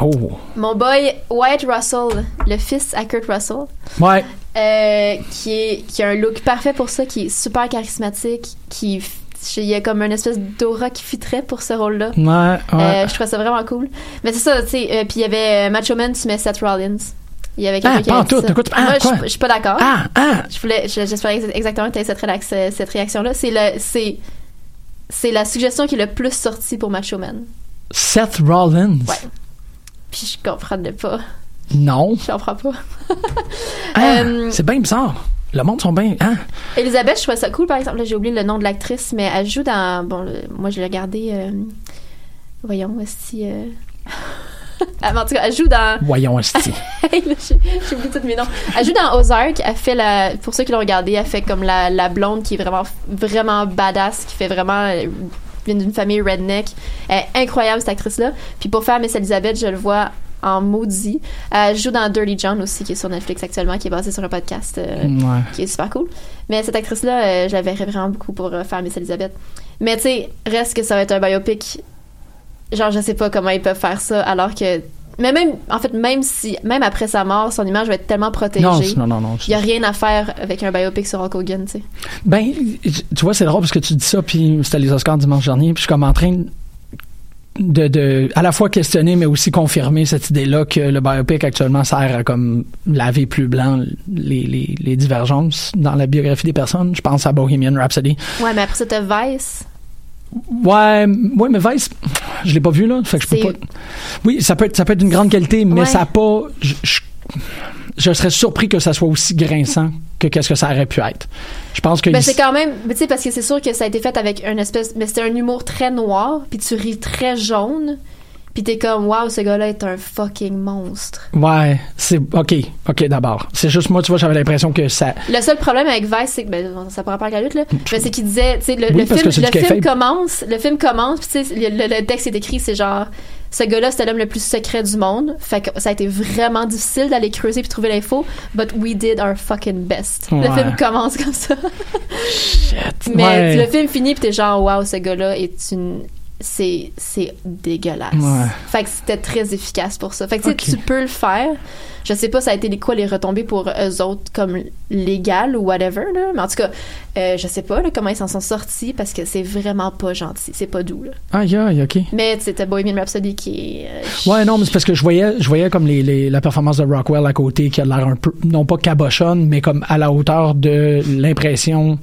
Oh. mon boy Wyatt Russell, le fils à Kurt Russell, Ouais. euh, qui, est, qui a un look parfait pour ça, qui est super charismatique, qui il y a comme une espèce d'aura qui fitterait pour ce rôle-là. Ouais. ouais. Euh, je trouvais ça vraiment cool. Mais c'est ça, tu sais. euh, puis il y avait euh, Macho Man, tu mets Seth Rollins. Il y avait quelqu'un Ah, qui dit tout. ça. Écoute, ah, Moi, je- quoi? je suis pas d'accord. Ah, ah. Je voulais, je- j'espérais ex- exactement que tu aies cette, réac- cette réaction-là. C'est le, c'est, c'est la suggestion qui est le plus sortie pour Macho Man. Seth Rollins? Ouais. Puis je comprends pas. Non. Je comprends pas. Ah, Euh, c'est bien bizarre. Le monde sont bien. Hein? Elisabeth, je trouvais ça cool, par exemple. J'ai oublié le nom de l'actrice, mais elle joue dans. Bon, le- moi, je l'ai regardé. euh, voyons, si. Euh... ah, en tout cas, elle joue dans. Voyons, j'ai oublié tous mes noms. Elle joue dans Ozark. Elle fait la. Pour ceux qui l'ont regardé, elle fait comme la, la blonde qui est vraiment, vraiment badass, qui fait vraiment. euh, vient d'une famille redneck. Elle est incroyable, cette actrice-là. Puis pour faire Miss Elizabeth, je le vois en maudit. Elle joue dans Dirty John aussi, qui est sur Netflix actuellement, qui est basé sur un podcast euh, Ouais. qui est super cool. Mais cette actrice-là, euh, je la verrais vraiment beaucoup pour euh, faire Miss Elizabeth. Mais tu sais, reste que ça va être un biopic. Genre, je sais pas comment ils peuvent faire ça, alors que. Mais même, en fait, même si, même après sa mort, son image va être tellement protégée. Non, non, non, non. Il y a rien à faire avec un biopic sur Hulk Hogan, tu sais. Ben, tu vois, c'est drôle parce que tu dis ça, puis c'était les Oscars dimanche dernier, puis je suis comme en train de, de à la fois questionner, mais aussi confirmer cette idée-là que le biopic actuellement sert à comme laver plus blanc les, les, les divergences dans la biographie des personnes. Je pense à Bohemian Rhapsody. Ouais, mais après t'as Vice. Ouais, ouais, mais Vice, je l'ai pas vu là, fait que je peux pas. Oui, ça peut être, ça peut être d'une grande qualité, mais Ouais. ça a pas. Je, je, je serais surpris que ça soit aussi grinçant que qu'est-ce que ça aurait pu être. Je pense que Ben, il- c'est quand même, tu sais, parce que c'est sûr que ça a été fait avec un espèce, mais c'était un humour très noir, puis tu ris très jaune. Puis t'es comme, wow, ce gars-là est un fucking monstre. Ouais, c'est ok, ok d'abord. C'est juste moi, tu vois, j'avais l'impression que ça. Le seul problème avec Vice, c'est que ben, ça pourrait pas avec la lutte là, mais c'est qu'il disait, tu sais, le, Oui, le parce film, le film commence, le film commence, puis tu sais, le, le- le texte est écrit, c'est genre. Ce gars-là, c'était l'homme le plus secret du monde. Fait que ça a été vraiment difficile d'aller creuser puis trouver l'info. But we did our fucking best. Le film commence comme ça. Mais Ouais. le film finit puis t'es genre, wow, ce gars-là est une. C'est, c'est dégueulasse. Ouais. Fait que c'était très efficace pour ça. Fait que tu sais, Ok. tu peux le faire. Je sais pas ça a été les quoi les retombées pour eux autres comme légal ou whatever là, mais en tout cas, euh, je sais pas là, comment ils s'en sont sortis parce que c'est vraiment pas gentil, c'est pas doux là. Aïe, aïe, ok. Mais c'était Bohemian Rhapsody qui euh, Ouais, non, mais c'est parce que je voyais, je voyais comme les, les- la performance de Rockwell à côté qui a l'air un peu, non pas cabochonne, mais comme à la hauteur de l'impression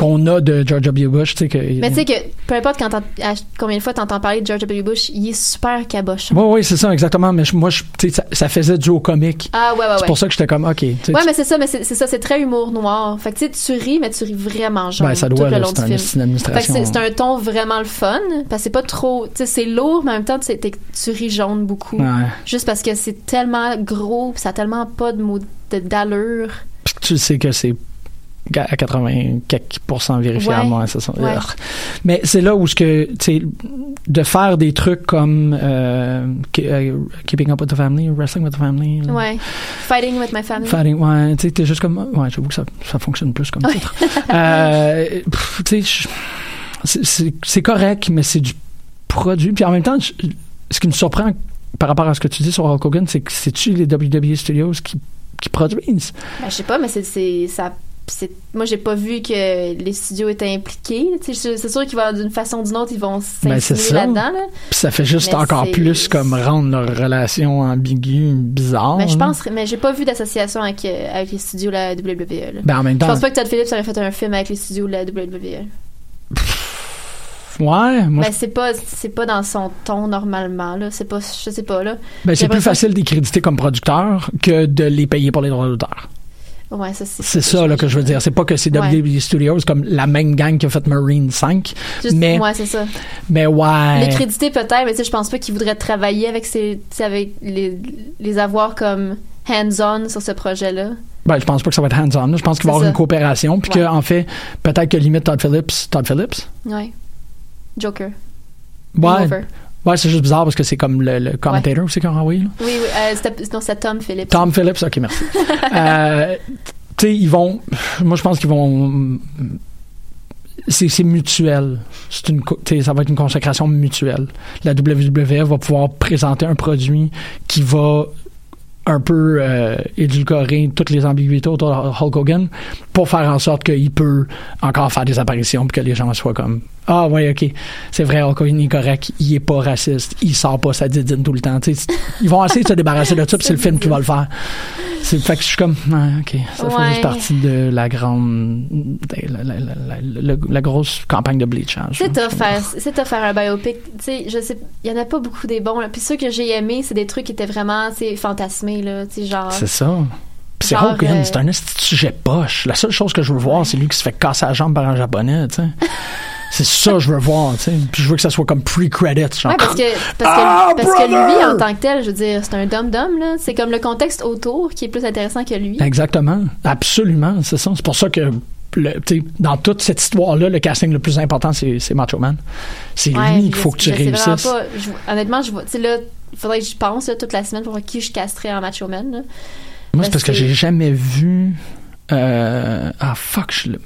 qu'on a de George W. Bush, tu sais que. Mais tu sais que peu importe quand à combien de fois t'entends parler de George W. Bush, il est super cabochon. Ouais, ouais, c'est ça, exactement. Mais je- moi, je- tu sais, ça, ça faisait du au comique. Ah ouais ouais ouais. C'est pour ça que j'étais comme, ok. tu Ouais, tu- mais c'est ça, mais c'est ça, c'est très humour noir. Fait que tu sais, tu ris, mais tu ris vraiment genre Ben, ça tout doit, le là, long c'est du un film. c'est un ton vraiment le fun, parce que c'est pas trop, tu sais, c'est lourd, mais en même temps, tu tu ris jaune beaucoup. Ouais. Juste parce que c'est tellement gros, pis ça a tellement pas de mots d'allure. Puis tu sais que c'est à 80 quelques pourcents vérifiable, Ouais. ouais. Mais c'est là où ce que, tu sais, de faire des trucs comme euh, euh, Keeping Up with the Family, Wrestling with the Family, là. Fighting with my family. Fighting, ouais, tu sais, t'es juste comme, ouais, j'avoue que ça, ça fonctionne plus comme titre. euh, tu sais, c'est- correct, mais c'est du produit. Puis en même temps, ce qui me surprend par rapport à ce que tu dis sur Hulk Hogan, c'est que c'est-tu les WWE Studios qui, qui produisent? Ben, je sais pas, mais c'est, ça, c'est, moi, j'ai pas vu que les studios étaient impliqués. C'est sûr qu'ils vont, d'une façon ou d'une autre, ils vont Ben, ça. là-dedans, là. Puis ça fait juste Mais encore plus comme rendre leur relation ambiguë, bizarre. Mais je pense, mais j'ai pas vu d'association avec, euh, avec les studios de la WWE. là. Ben, en même temps- Je pense pas que Todd Phillips aurait fait un film avec les studios de la WWE. Ouais, moi, Ben, c'est pas, c'est pas dans son ton normalement, là. C'est pas, je sais pas, là. ben, c'est plus facile d'y créditer comme producteur que de les payer pour les droits d'auteur. Que- Ouais, ça, c'est. C'est ça là, que je veux dire. C'est pas que c'est Ouais. WWE Studios comme la même gang qui a fait Marine 5. Juste- mais, ouais, c'est ça. mais ouais. Les crédités peut-être, mais je pense pas qu'ils voudraient travailler avec ces, avec les, les avoir comme hands-on sur ce projet-là. Ben, je pense pas que ça va être hands-on. Je pense qu'il va y avoir ça. une coopération. Puis Ouais. qu'en fait, peut-être que limite Todd Phillips. Todd Phillips? Ouais. Joker. Ouais. Ouais, c'est juste bizarre parce que c'est comme le, le commentator envoyé. là. Oui, oui, euh, non, c'est Tom Phillips. Tom Phillips, ok, merci. euh, tu sais, ils vont. Moi, je pense qu'ils vont. C'est c'est mutuel. C'est une, ça va être une consécration mutuelle. La WWE va pouvoir présenter un produit qui va un peu euh, édulcorer toutes les ambiguïtés autour de Hulk Hogan pour faire en sorte qu'il peut encore faire des apparitions puis que les gens soient comme ah ouais ok c'est vrai est correct il est pas raciste il sort pas sa didine tout le temps ils vont essayer de se débarrasser de ça puis c'est le film qui va le faire c'est fait que je suis comme ok ça fait juste partie de la grande la, la, la, la- la- la grosse campagne de bleachage C'est tough faire, c'est faire un biopic. Je sais, il y en a pas beaucoup des bons. Là. Puis ceux que j'ai aimés, c'est des trucs qui étaient vraiment, fantasmés là. Genre. c'est ça Puis c'est Hogan, euh, c'est un sujet poche. La seule chose que je veux voir, c'est lui qui se fait casser la jambe par un japonais, tu sais. C'est ça que je veux voir, tu sais. Puis je veux que ça soit comme pre-credit. Genre, Ouais, parce que, parce, que, Ah, parce que lui, en tant que tel, je veux dire, c'est un dum-dum, là. C'est comme le contexte autour qui est plus intéressant que lui. Exactement. Absolument, c'est ça. C'est pour ça que le, tu sais, dans toute cette histoire-là, le casting le plus important, c'est Macho Man. C'est Ouais, lui qu'il je- faut que tu je réussisses. pas. Je- honnêtement, je vois, tu sais, là, il faudrait que j'y pense, là, toute la semaine pour voir qui je casterais en Macho Man, là. Moi, c'est parce que que- j'ai jamais vu. euh, ah, fuck, je le.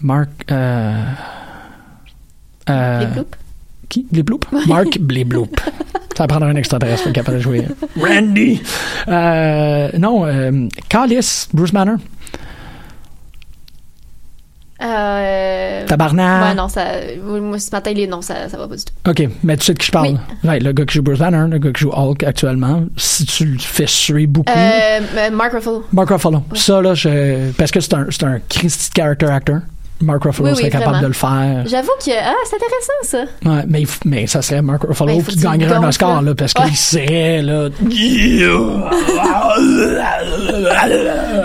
Mark. Euh, euh, Les? Qui? Les bloops Mark Blébloop. Ça va prendre un extraterrestre pour être capable de jouer. Randy Euh, Non, euh, Callis, Bruce Banner. Euh... Tabarnak. Ouais, non, ça. Moi, ce matin, les noms, ça, ça va pas du tout. OK, mais tu sais de qui je parle. Ouais, le gars qui joue Bruce Banner, le gars qui joue Hulk actuellement, si tu le fais suer beaucoup. Euh, euh, Mark Ruffalo. Mark Ruffalo. Ça, là, je, parce que c'est un, c'est un Christy character actor. Mark Ruffalo Oui, oui, serait capable vraiment. de le faire. J'avoue que ah, c'est intéressant ça. Ouais, mais, mais ça serait Mark Ruffalo Ben, qui gagnerait un Oscar, là. parce Ouais. qu'il serait, là,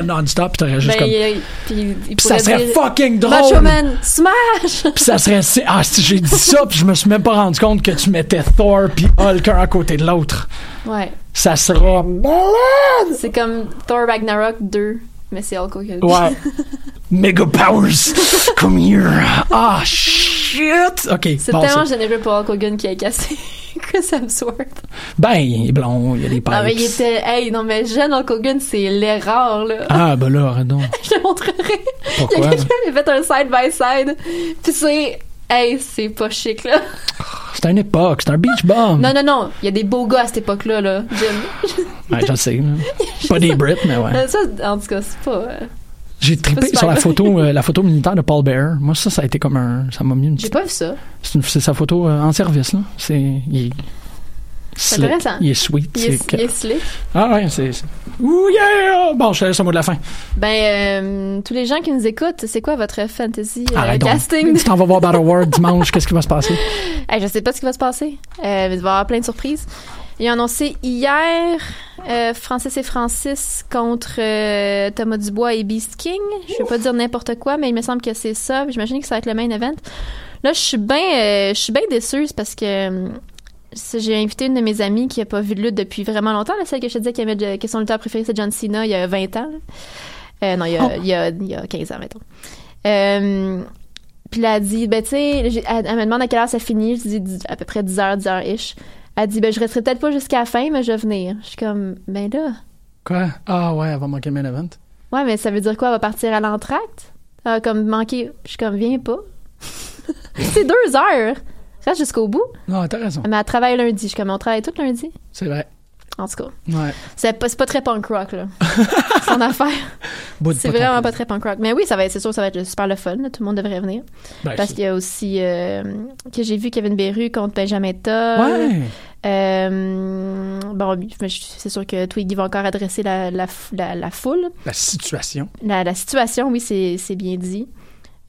non-stop, t'aurais juste Ben, comme... il- puis, il Pis ça serait fucking drôle! Macho Man, smash! Pis ça serait... Ah, si j'ai dit ça, pis je me suis même pas rendu compte que tu mettais Thor pis Hulk un à côté de l'autre. ouais. Ça serait... malade! C'est comme Thor Ragnarok 2, mais c'est Hulk Hogan. Ouais. Mega powers, come here. Ah, shit! OK, C'est bon, tellement généreux pour Hulk Hogan qui a cassé Chris Hemsworth. Ben, il est blond, il y a des pipes. Non, mais il était. Hey, non, mais jeune Hulk Hogan, c'est l'erreur, là. Ah, ben là, arrête donc. Je te montrerai. Il y Pourquoi? a quelqu'un qui a fait un side-by-side. Puis c'est. Hey, c'est pas chic, là. C'est une époque, c'est un beach bum. Non, non, non. Il y a des beaux gars à cette époque-là, là. Jim. Ouais, je sais. Pas des Brits, mais ouais. Ça, en tout cas, c'est pas. euh, J'ai trippé sur la photo, euh, la photo militaire de Paul Bear. Moi, ça, ça a été comme un. Ça m'a mis une J'ai petite. pas vu ça. C'est, sa photo euh, en service, là. C'est. Il. C'est intéressant. Il est sweet. Il est, il slick. Ah ouais, c'est. Ouh yeah! Bon, je te laisse le mot de la fin. Ben, euh, tous les gens qui nous écoutent, c'est quoi votre fantasy euh, Arrête donc. casting? Tu t'en vas voir Battle World dimanche, qu'est-ce qui va se passer? Hey, je sais pas ce qui va se passer. Euh, il va y avoir plein de surprises. Il a annoncé hier euh, Francis et Francis contre euh, Thomas Dubois et Beast King. Je vais pas dire n'importe quoi, mais il me semble que c'est ça. J'imagine que ça va être le main event. Là, je suis bien, euh, je suis bien déçue parce que j'ai invité une de mes amies qui a pas vu de lutte depuis vraiment longtemps. Là, celle que je te disais qui que son lutteur préféré c'est John Cena il y a 20 ans. Euh, non, il y, a, Oh. il, y a, il y a 15 ans, mettons. Euh, puis là, elle dit, ben, tu sais, elle, elle me demande à quelle heure ça finit. Je dis à peu près 10 heures, 10 heures ish. Elle dit, ben, je resterai peut-être pas jusqu'à la fin, mais je vais venir. Je suis comme, ben là. Quoi? Ah ouais, elle va manquer le main event. Ouais, mais ça veut dire quoi? Elle va partir à l'entracte? Comme manquer. Je suis comme, viens pas. c'est deux heures. Reste jusqu'au bout. Non, t'as raison. Mais elle travaille lundi. Je suis comme, on travaille tout lundi. C'est vrai. En tout cas. Ouais. C'est pas, c'est pas très punk rock, là. Son affaire. C'est vraiment pas très punk rock. Mais oui, ça va être, c'est sûr, ça va être super le fun. là. Tout le monde devrait venir. Ben, Parce c'est- qu'il y a aussi euh, que j'ai vu Kevin Beru contre Benjamin Toll. Ouais. Euh, bon, c'est sûr que Twiggy va encore adresser la, la, la, la foule. La situation. La, situation, oui, c'est c'est bien dit.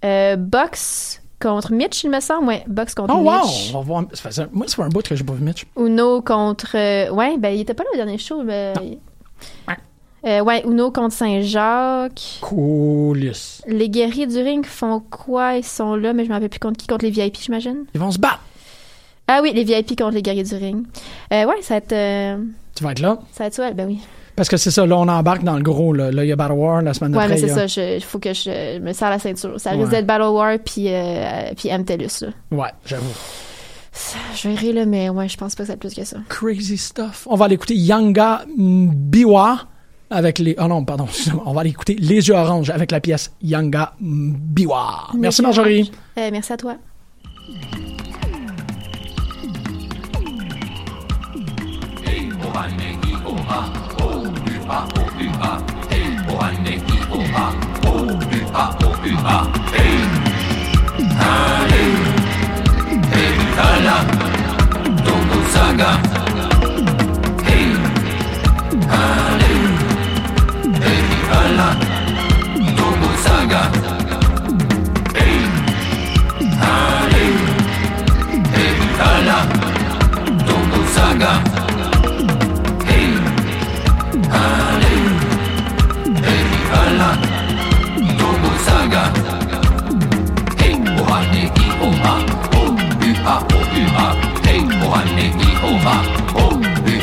Euh, Box contre Mitch, il me semble. Ouais, Box contre Oh wow! Mitch. On va voir. ça faisait- Moi, c'est un bout que j'ai pas vu Mitch. Uno contre. euh, ouais, ben, il était pas là au dernier show. Mais... Euh, ouais, Uno contre Saint-Jacques. Coolus. Les guerriers du ring font quoi? Ils sont là, mais je me rappelle plus contre qui? Contre les VIP, j'imagine? Ils vont se battre. Ah oui, les VIP contre les guerriers du ring. Euh, ouais, ça va être. euh, Tu vas être là? ça va être ça, ben oui. Parce que c'est ça, là, on embarque dans le gros. Là, Là, il y a Battle War la semaine Ouais, d'après. mais c'est a- ça, il faut que je me serre la ceinture. Ça Ouais. risque d'être Battle War puis, euh, puis MTELUS. Là. Ouais, j'avoue. Je verrai, là, mais ouais, je pense pas que être plus que ça. Crazy stuff. On va aller écouter Yanga Biwa avec les. Oh non, pardon, excusez-moi. On va aller écouter Les Yeux Oranges avec la pièce Yanga Biwa. Merci, Marjorie. Euh, merci à toi. Hey, Hallelujah, Hey, Allah, dogo saga, hey. Hale, hey, kala, dogo saga.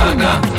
Sana